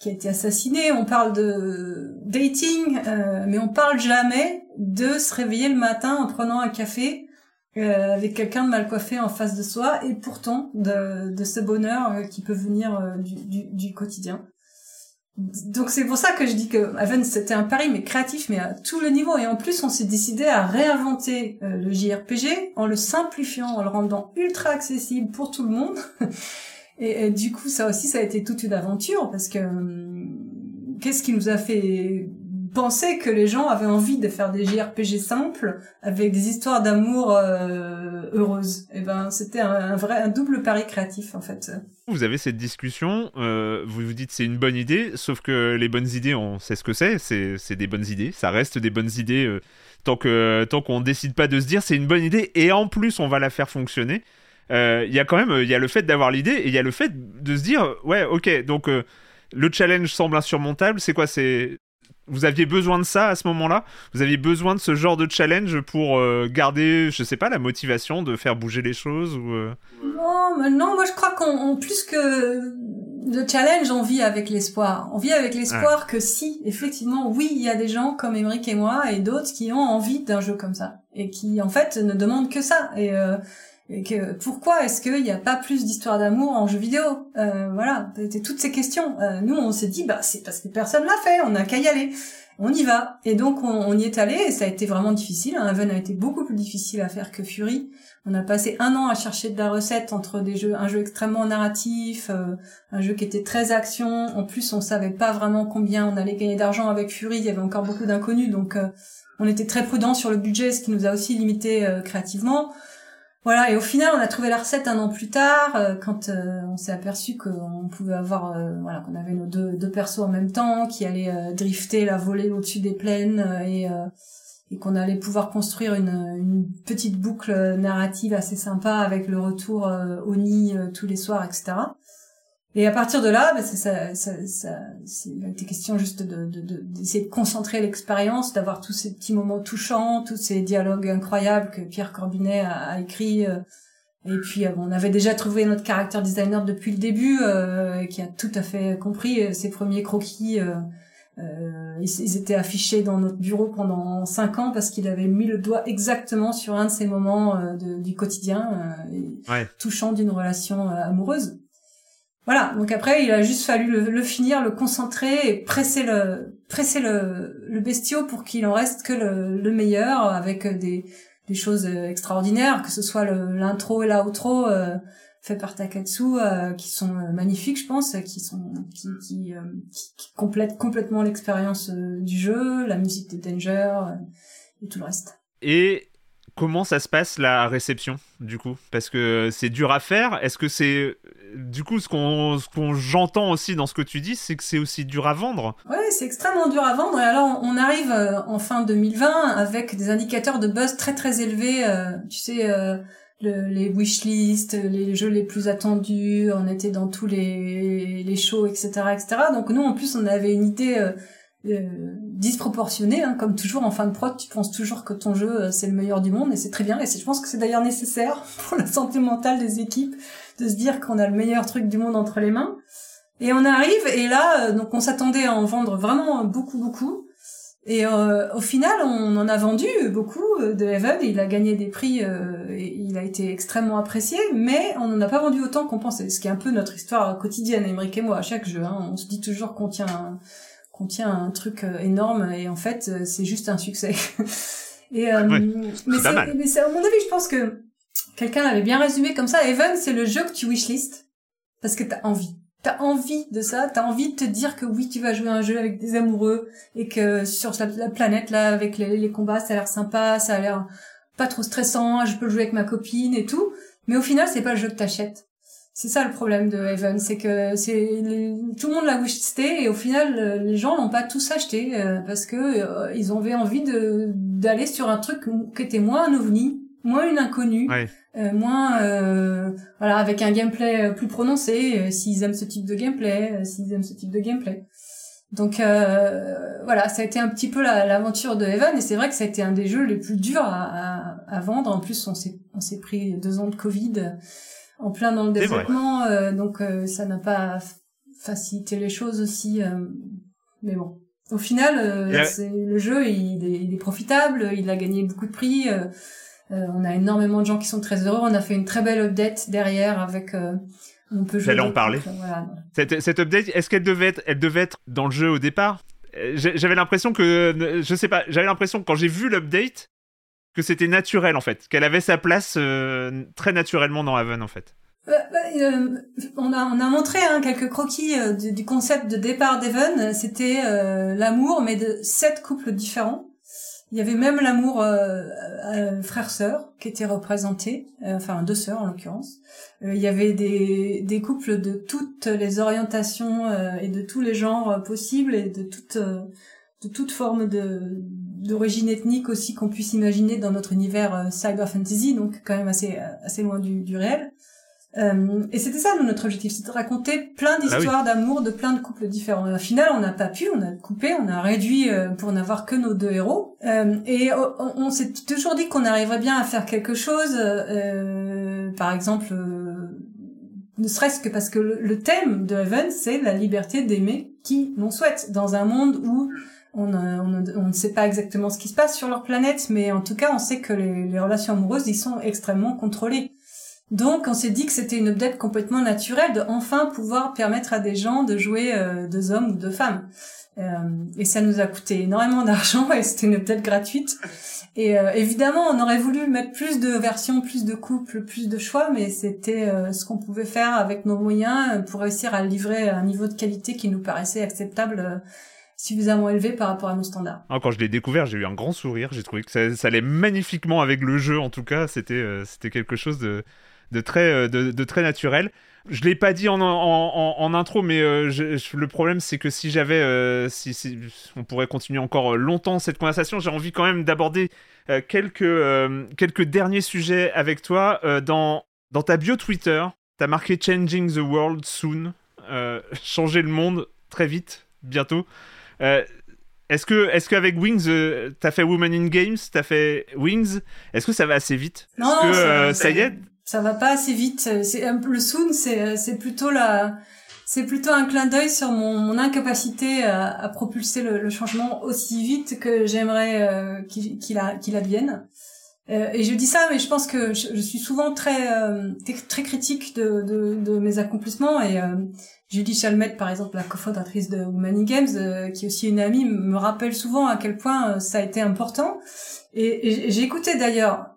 qui a été assassinée, on parle de dating, mais on parle jamais de se réveiller le matin en prenant un café avec quelqu'un de mal coiffé en face de soi et pourtant de, de ce bonheur qui peut venir du, du, du quotidien donc c'est pour ça que je dis que Aven c'était un pari mais créatif mais à tous les niveaux. Et en plus on s'est décidé à réinventer euh, le JRPG en le simplifiant en le rendant ultra accessible pour tout le monde. Et, du coup ça aussi ça a été toute une aventure parce que hum, qu'est-ce qui nous a fait penser que les gens avaient envie de faire des JRPG simples avec des histoires d'amour euh, heureuses et eh ben c'était un, vrai un double pari créatif en fait vous avez cette discussion, euh, vous vous dites c'est une bonne idée, sauf que les bonnes idées, on sait ce que c'est, c'est des bonnes idées, ça reste des bonnes idées euh, tant que tant qu'on décide pas de se dire c'est une bonne idée et en plus on va la faire fonctionner. Il y a quand même il y a le fait d'avoir l'idée et il y a le fait de se dire ouais ok donc le challenge semble insurmontable, c'est quoi c'est vous aviez besoin de ça à ce moment-là? Vous aviez besoin de ce genre de challenge pour euh, garder, je sais pas, la motivation de faire bouger les choses ou euh? Non, non, moi je crois qu'on plus que le challenge, on vit avec l'espoir. On vit avec l'espoir que si, effectivement, oui, il y a des gens comme Émeric et moi et d'autres qui ont envie d'un jeu comme ça et qui en fait ne demandent que ça. Et euh, et que pourquoi est-ce qu'il n'y a pas plus d'histoires d'amour en jeu vidéo? Euh, Voilà, c'était toutes ces questions. Euh, nous, on s'est dit, bah c'est parce que personne l'a fait, on n'a qu'à y aller. On y va. Et donc, on, y est allé, et ça a été vraiment difficile. Haven a été beaucoup plus difficile à faire que Fury. On a passé un an à chercher de la recette entre des jeux, un jeu extrêmement narratif, euh, un jeu qui était très action. En plus, on savait pas vraiment combien on allait gagner d'argent avec Fury. Il y avait encore beaucoup d'inconnus, donc euh, on était très prudent sur le budget, ce qui nous a aussi limité créativement. Voilà, et au final, on a trouvé la recette un an plus tard, euh, quand euh, on s'est aperçu qu'on pouvait avoir, euh, voilà, qu'on avait nos deux, deux persos en même temps, qui allaient drifter la volée au-dessus des plaines, et, qu'on allait pouvoir construire une, petite boucle narrative assez sympa avec le retour au nid tous les soirs, etc. Et à partir de là, bah, ça, ça, ça, il a été question juste de, d'essayer de, de concentrer l'expérience, d'avoir tous ces petits moments touchants, tous ces dialogues incroyables que Pierre Corbinet a, écrit. Euh, et puis euh, on avait déjà trouvé notre caractère designer depuis le début, euh, qui a tout à fait compris euh, ses premiers croquis. Euh, ils, étaient affichés dans notre bureau pendant cinq ans parce qu'il avait mis le doigt exactement sur un de ces moments du quotidien touchant d'une relation amoureuse. Voilà, donc après il a juste fallu le, finir, le concentrer et presser le presser le, le pour qu'il en reste que le, meilleur avec des, des choses extraordinaires, que ce soit l'intro et l'outro euh, fait par Takatsu euh, qui sont euh, magnifiques je pense, qui sont qui, qui, qui, complètent complètement l'expérience du jeu, la musique de Danger et tout le reste. Et comment ça se passe la réception du coup? Parce que c'est dur à faire. Est-ce que c'est du coup ce qu'on qu'on j'entends aussi dans ce que tu dis, c'est que c'est aussi dur à vendre. Oui, c'est extrêmement dur à vendre. Et alors on arrive euh, en fin 2020 avec des indicateurs de buzz très très élevés. Euh, tu sais. Euh, les wishlists, les jeux les plus attendus, on était dans tous les, les shows, etc., etc. Donc nous, en plus, on avait une idée euh, disproportionné, hein, comme toujours en fin de prod, tu penses toujours que ton jeu euh, c'est le meilleur du monde et c'est très bien et je pense que c'est d'ailleurs nécessaire pour la santé mentale des équipes de se dire qu'on a le meilleur truc du monde entre les mains. Et on arrive et là euh, donc on s'attendait à en vendre vraiment beaucoup beaucoup et au final on en a vendu beaucoup de Heaven, il a gagné des prix et il a été extrêmement apprécié mais on n'en a pas vendu autant qu'on pensait, ce qui est un peu notre histoire quotidienne, Emmerich et moi à chaque jeu, hein. on se dit toujours qu'on tient contient un truc euh, énorme et en fait euh, c'est juste un succès. et euh, mais c'est à mon avis, je pense que quelqu'un l'avait bien résumé comme ça. Evan, c'est le jeu que tu wishlist parce que t'as envie. T'as envie de ça, t'as envie de te dire que oui, tu vas jouer un jeu avec des amoureux et que sur la, planète là, avec les, combats, ça a l'air sympa, ça a l'air pas trop stressant, je peux le jouer avec ma copine et tout. Mais au final, c'est pas le jeu que t'achètes. C'est ça le problème de Heaven, c'est que c'est tout le monde l'a wishlisté et au final les gens n'ont pas tous acheté euh, parce que euh, ils avaient envie d'aller sur un truc qui était moins un ovni, moins une inconnue, euh, moins voilà avec un gameplay plus prononcé s'ils aiment ce type de gameplay, s'ils aiment ce type de gameplay. Donc euh, voilà, ça a été un petit peu l'aventure de Evan et c'est vrai que ça a été un des jeux les plus durs à, à, vendre. En plus, on s'est on s'est pris deux ans de Covid en plein dans le développement, euh, donc euh, ça n'a pas facilité les choses aussi. Euh, mais bon, au final, le jeu il est, il est, profitable, il a gagné beaucoup de prix. On a énormément de gens qui sont très heureux. On a fait une très belle update derrière avec on peut J'allais en parler. Cette, cette, update, est-ce qu'elle devait être, elle devait être dans le jeu au départ? Euh, J'avais l'impression que, je sais pas, j'avais l'impression quand j'ai vu l'update que c'était naturel en fait, qu'elle avait sa place euh, très naturellement dans Haven en fait. Euh, bah, on, a, on a montré hein, quelques croquis du, du, concept de départ d'Evan. C'était l'amour, mais de sept couples différents. Il y avait même l'amour euh, euh, frère-sœur qui était représenté, euh, enfin deux sœurs en l'occurrence. il y avait des, des couples de toutes les orientations et de tous les genres possibles et de toute de toute forme de d'origine ethnique aussi qu'on puisse imaginer dans notre univers cyber fantasy, donc quand même assez assez loin du, du réel. Euh, et c'était ça notre objectif, c'était de raconter plein ah d'histoires d'amour de plein de couples différents. Au final, on n'a pas pu, on a coupé, on a réduit euh, pour n'avoir que nos deux héros. Euh, et on, s'est toujours dit qu'on arriverait bien à faire quelque chose, par exemple, ne serait-ce que parce que le, thème de Heaven, c'est la liberté d'aimer qui l'on souhaite dans un monde où on, on, on, ne sait pas exactement ce qui se passe sur leur planète, mais en tout cas, on sait que les, les relations amoureuses, y sont extrêmement contrôlées. Donc on s'est dit que c'était une update complètement naturelle de enfin pouvoir permettre à des gens de jouer euh, deux hommes ou deux femmes. Euh, et ça nous a coûté énormément d'argent et c'était une update gratuite. Et euh, évidemment, on aurait voulu mettre plus de versions, plus de couples, plus de choix, mais c'était ce qu'on pouvait faire avec nos moyens pour réussir à livrer un niveau de qualité qui nous paraissait acceptable suffisamment élevé par rapport à nos standards. Ah, quand je l'ai découvert, j'ai eu un grand sourire. J'ai trouvé que ça, ça, allait magnifiquement avec le jeu. En tout cas, c'était c'était quelque chose de de très, euh, de, très naturel. Je l'ai pas dit en, en, intro, mais euh, le problème c'est que si j'avais, euh, si, on pourrait continuer encore longtemps cette conversation, j'ai envie quand même d'aborder quelques, quelques derniers sujets avec toi. dans, dans ta bio Twitter, tu as marqué Changing the World Soon, changer le monde très vite, bientôt. Est-ce que, est-ce qu'avec Wings, t'as fait Woman in Games, t'as fait Wings, est-ce que ça va assez vite? Non, que ça y est, ça va pas assez vite. Le soon, c'est c'est plutôt la c'est plutôt un clin d'œil sur mon, incapacité à, propulser le, changement aussi vite que j'aimerais euh, qu'il qu'il advienne. Euh, et je dis ça, mais je pense que je, suis souvent très euh, très critique de, mes accomplissements et Julie Chalmette, par exemple, la cofondatrice de Woman Games, qui est aussi une amie, me rappelle souvent à quel point ça a été important. Et, et j'ai écouté d'ailleurs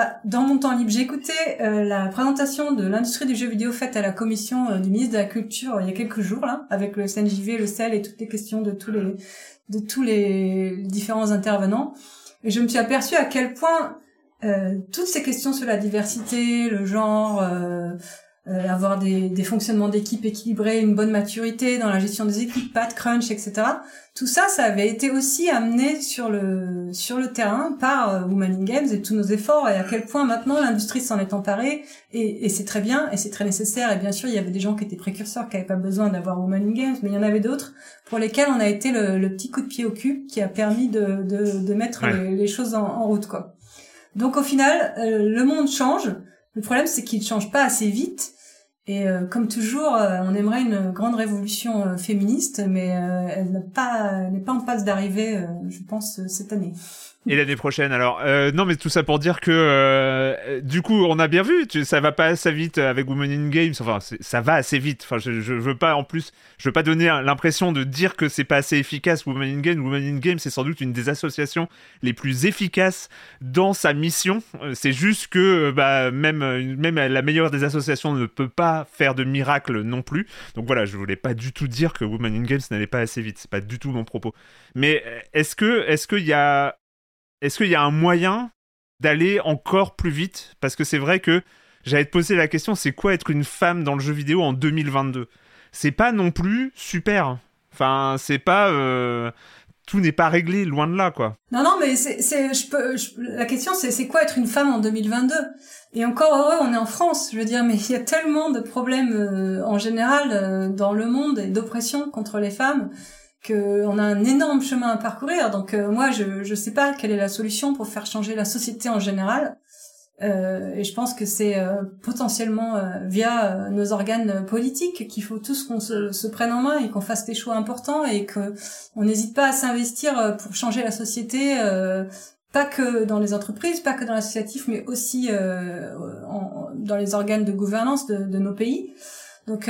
bah, dans mon temps libre, j'ai écouté euh, la présentation de l'industrie du jeu vidéo faite à la commission euh, du ministre de la Culture euh, il y a quelques jours là, avec le SNJV, le CEL et toutes les questions de tous les de tous les différents intervenants. Et je me suis aperçue à quel point toutes ces questions sur la diversité, le genre, euh, avoir des, des fonctionnements d'équipe équilibrés, une bonne maturité dans la gestion des équipes, pas de crunch, etc. Tout ça, ça avait été aussi amené sur le sur le terrain par euh, Women in Games et tous nos efforts et à quel point maintenant l'industrie s'en est emparée et, et c'est très bien et c'est très nécessaire et bien sûr il y avait des gens qui étaient précurseurs qui n'avaient pas besoin d'avoir Women in Games mais il y en avait d'autres pour lesquels on a été le, le, petit coup de pied au cul qui a permis de, de, de mettre les, choses en, en, route quoi. Donc au final, euh, le monde change. Le problème, c'est qu'il ne change pas assez vite. Et euh, comme toujours, euh, on aimerait une grande révolution euh, féministe, mais elle n'est pas, pas en passe d'arriver, je pense, cette année. Et l'année prochaine, alors euh, non, mais tout ça pour dire que euh, du coup, on a bien vu, tu, ça va pas assez vite avec Women in Games. Enfin, ça va assez vite. Enfin, je, je veux pas en plus, je veux pas donner l'impression de dire que c'est pas assez efficace. Women in Games, Women in Games, c'est sans doute une des associations les plus efficaces dans sa mission. Euh, c'est juste que bah, même même la meilleure des associations ne peut pas faire de miracle non plus. Donc voilà, je voulais pas du tout dire que Women in Games n'allait pas assez vite. C'est pas du tout mon propos. Mais est-ce que est-ce qu'il y a est-ce qu'il y a un moyen d'aller encore plus vite? Parce que c'est vrai que j'allais te poser la question, c'est quoi être une femme dans le jeu vidéo en 2022 C'est pas non plus super. Enfin, c'est pas... Euh, tout n'est pas réglé, loin de là, quoi. Non, non, mais la question, c'est, c'est quoi être une femme en 2022 Et encore heureux, on est en France, je veux dire, mais il y a tellement de problèmes euh, en général euh, dans le monde et d'oppression contre les femmes qu'on a un énorme chemin à parcourir. Donc moi, je je sais pas quelle est la solution pour faire changer la société en général. Euh, et je pense que c'est euh, potentiellement euh, via nos organes politiques qu'il faut tous qu'on se, se, prenne en main et qu'on fasse des choix importants et que on n'hésite pas à s'investir pour changer la société, pas que dans les entreprises, pas que dans l'associatif, mais aussi en, dans les organes de gouvernance de, de nos pays. Donc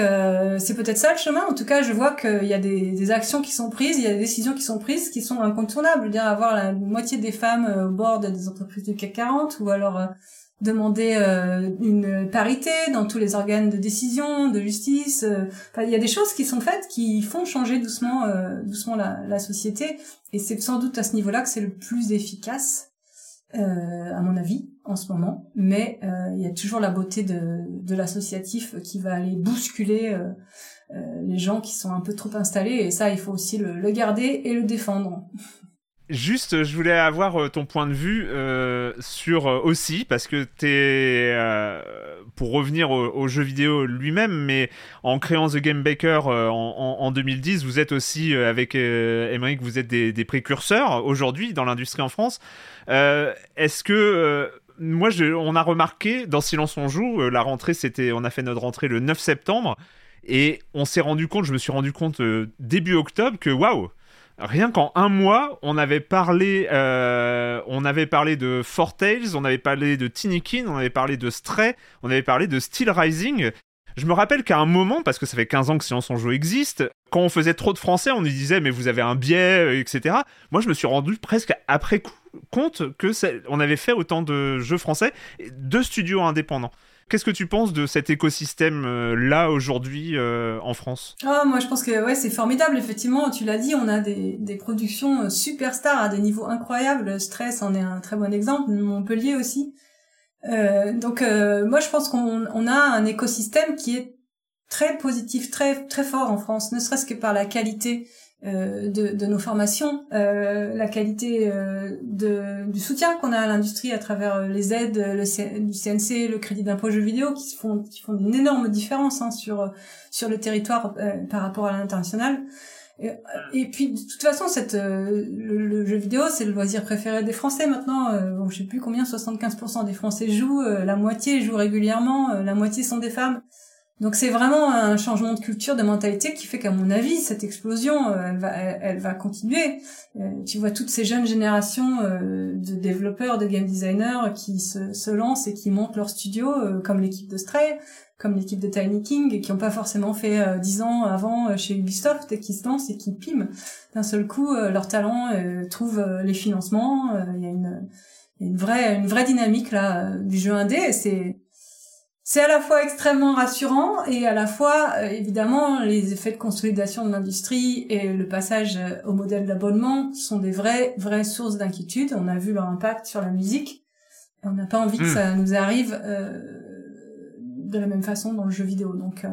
c'est peut-être ça le chemin. En tout cas, je vois qu'il y a des, des, actions qui sont prises, il y a des décisions qui sont prises qui sont incontournables. Dire avoir la moitié des femmes au bord des entreprises du CAC 40 ou alors demander euh, une parité dans tous les organes de décision, de justice. Euh, il y a des choses qui sont faites qui font changer doucement, euh, doucement la, la, société. Et c'est sans doute à ce niveau-là que c'est le plus efficace, à mon avis, en ce moment. Mais il y a toujours la beauté de, l'associatif qui va aller bousculer les gens qui sont un peu trop installés. Et ça, il faut aussi le, le garder et le défendre. Juste, je voulais avoir euh, ton point de vue euh, sur euh, aussi, parce que t'es, euh, pour revenir au, jeu vidéo lui-même, mais en créant The Game Baker en, en, 2010, vous êtes aussi, avec Emmerich, vous êtes des, précurseurs aujourd'hui dans l'industrie en France. Est-ce que moi, je, on a remarqué dans Silence on joue, la rentrée, c'était, on a fait notre rentrée le 9 septembre, et on s'est rendu compte, je me suis rendu compte début octobre que waouh, rien qu'en un mois, on avait parlé, euh, on avait parlé de Four Tales, on avait parlé de Tinikin, on avait parlé de Stray, on avait parlé de Steel Rising. Je me rappelle qu'à un moment, parce que ça fait 15 ans que Silence en Jeu existe, quand on faisait trop de français, on nous disait mais vous avez un biais, euh, etc. Moi, je me suis rendu presque après compte que on avait fait autant de jeux français, de studios indépendants. Qu'est-ce que tu penses de cet écosystème euh, là aujourd'hui euh, en France? Ah moi je pense que c'est formidable effectivement. Tu l'as dit on a des, productions euh, superstars à des niveaux incroyables. Stress en est un très bon exemple Montpellier aussi. Donc moi je pense qu'on on a un écosystème qui est très positif très très fort en France ne serait-ce que par la qualité de, de, nos formations, euh, la qualité euh, de, du soutien qu'on a à l'industrie à travers les aides le du CNC, le crédit d'impôt jeux vidéo, qui font, qui font une énorme différence hein, sur, sur le territoire par rapport à l'international. Et, puis de toute façon, cette, le, jeu vidéo, c'est le loisir préféré des Français maintenant. bon, je sais plus combien, 75% des Français jouent, la moitié jouent régulièrement, la moitié sont des femmes. Donc c'est vraiment un changement de culture, de mentalité qui fait qu'à mon avis, cette explosion, euh, elle va, elle, va continuer. Euh, tu vois toutes ces jeunes générations euh, de développeurs, de game designers qui se, lancent et qui montent leur studio, comme l'équipe de Stray, comme l'équipe de Tiny King, qui n'ont pas forcément fait dix ans avant chez Ubisoft, et qui se lancent et qui piment. D'un seul coup, leur talent trouve les financements. Il y a une, une vraie, une vraie dynamique là du jeu indé. Et c'est à la fois extrêmement rassurant et à la fois, euh, évidemment, les effets de consolidation de l'industrie et le passage euh, au modèle d'abonnement sont des vraies, vraies sources d'inquiétude. On a vu leur impact sur la musique. Et on n'a pas envie que hmm. ça nous arrive euh, de la même façon dans le jeu vidéo. Donc,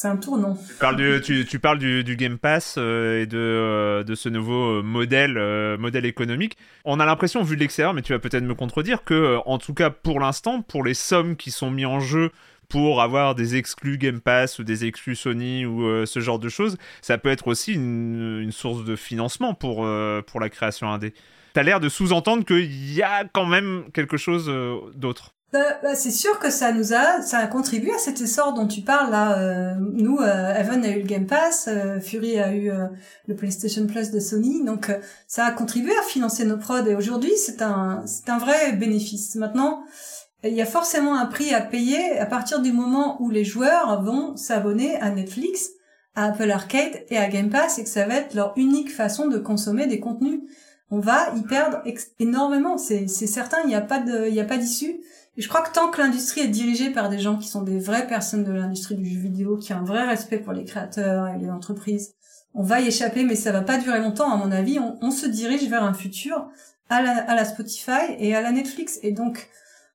c'est un tournant. Tu parles du, tu, parles du, Game Pass euh, et de, euh, de ce nouveau euh, modèle, économique. On a l'impression, vu de l'extérieur, mais tu vas peut-être me contredire, que, en tout cas pour l'instant, pour les sommes qui sont mises en jeu pour avoir des exclus Game Pass ou des exclus Sony ou ce genre de choses, ça peut être aussi une, source de financement pour, pour la création indé. T'as l'air de sous-entendre qu'il y a quand même quelque chose d'autre. Bah, bah, c'est sûr que ça nous a, ça a contribué à cet essor dont tu parles là. Euh, nous, euh, Evan a eu le Game Pass, euh, Fury a eu le PlayStation Plus de Sony, donc ça a contribué à financer nos prods. Et aujourd'hui, c'est un, c'est un vrai bénéfice. Maintenant, il y a forcément un prix à payer à partir du moment où les joueurs vont s'abonner à Netflix, à Apple Arcade et à Game Pass, et que ça va être leur unique façon de consommer des contenus. On va y perdre énormément. C'est, c'est certain. Il n'y a pas de, il n'y a pas d'issue. Et je crois que tant que l'industrie est dirigée par des gens qui sont des vraies personnes de l'industrie du jeu vidéo, qui ont un vrai respect pour les créateurs et les entreprises, on va y échapper, mais ça va pas durer longtemps, à mon avis. On, se dirige vers un futur à la, Spotify et à la Netflix. Et donc,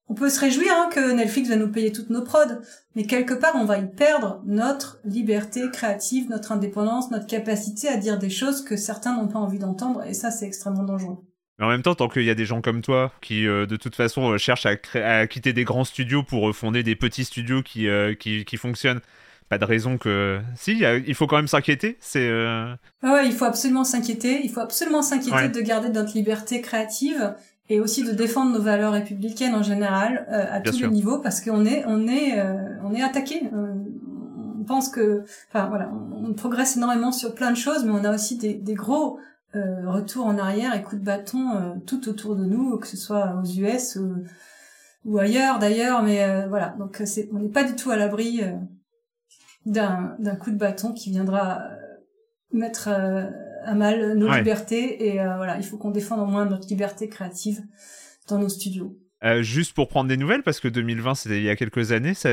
on peut se réjouir hein, que Netflix va nous payer toutes nos prods, mais quelque part, on va y perdre notre liberté créative, notre indépendance, notre capacité à dire des choses que certains n'ont pas envie d'entendre, et ça, c'est extrêmement dangereux. Mais en même temps, tant qu'il y a des gens comme toi qui, euh, de toute façon, euh, cherchent à, quitter des grands studios pour fonder des petits studios qui, euh, qui, qui, fonctionnent, pas de raison que. Si, il faut quand même s'inquiéter. C'est. Euh... ouais, il faut absolument s'inquiéter. Il faut absolument s'inquiéter de garder notre liberté créative et aussi de défendre nos valeurs républicaines en général euh, à tous les niveaux parce qu'on est on est euh, on est attaqué. Euh, on pense que, enfin voilà, on, progresse énormément sur plein de choses, mais on a aussi des, des gros retours en arrière et coups de bâton tout autour de nous, que ce soit aux US ou, ou ailleurs d'ailleurs, mais voilà. Donc on n'est pas du tout à l'abri d'un coup de bâton qui viendra mettre à mal nos libertés et euh, voilà, il faut qu'on défende au moins notre liberté créative dans nos studios. Euh, juste pour prendre des nouvelles, parce que 2020 c'était il y a quelques années, ça,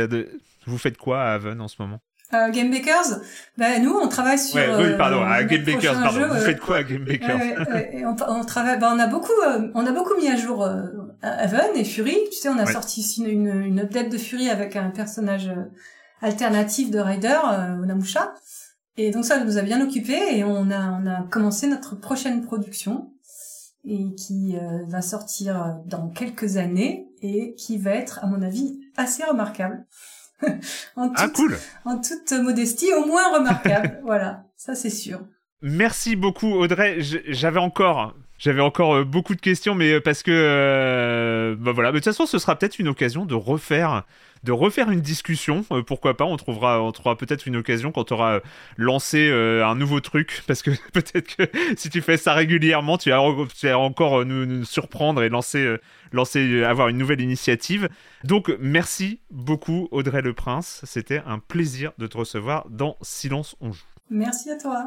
vous faites quoi à Haven en ce moment? Euh, Game Bakers, ben nous on travaille sur. Ouais, oui, pardon, à Game Bakers, pardon. vous faites quoi à Game Bakers on, on, travaille, ben, on a beaucoup, on a beaucoup mis à jour Haven et Fury. Tu sais, on a sorti une, une, une, update de Fury avec un personnage alternatif de Rider, Onamusha. Et donc ça nous a bien occupé et on a, on a commencé notre prochaine production et qui euh, va sortir dans quelques années et qui va être, à mon avis, assez remarquable. en ah, toute, ah cool En toute modestie, au moins remarquable. voilà, ça c'est sûr. Merci beaucoup Audrey. J'avais encore j'avais encore euh, beaucoup de questions, mais euh, parce que euh, bah voilà. De toute façon, ce sera peut-être une occasion de refaire, une discussion. pourquoi pas On trouvera, peut-être une occasion quand tu auras lancé un nouveau truc, parce que peut-être que si tu fais ça régulièrement, tu vas, encore nous, nous, surprendre et lancer, lancer, avoir une nouvelle initiative. Donc merci beaucoup Audrey Le Prince. C'était un plaisir de te recevoir dans Silence on joue. Merci à toi.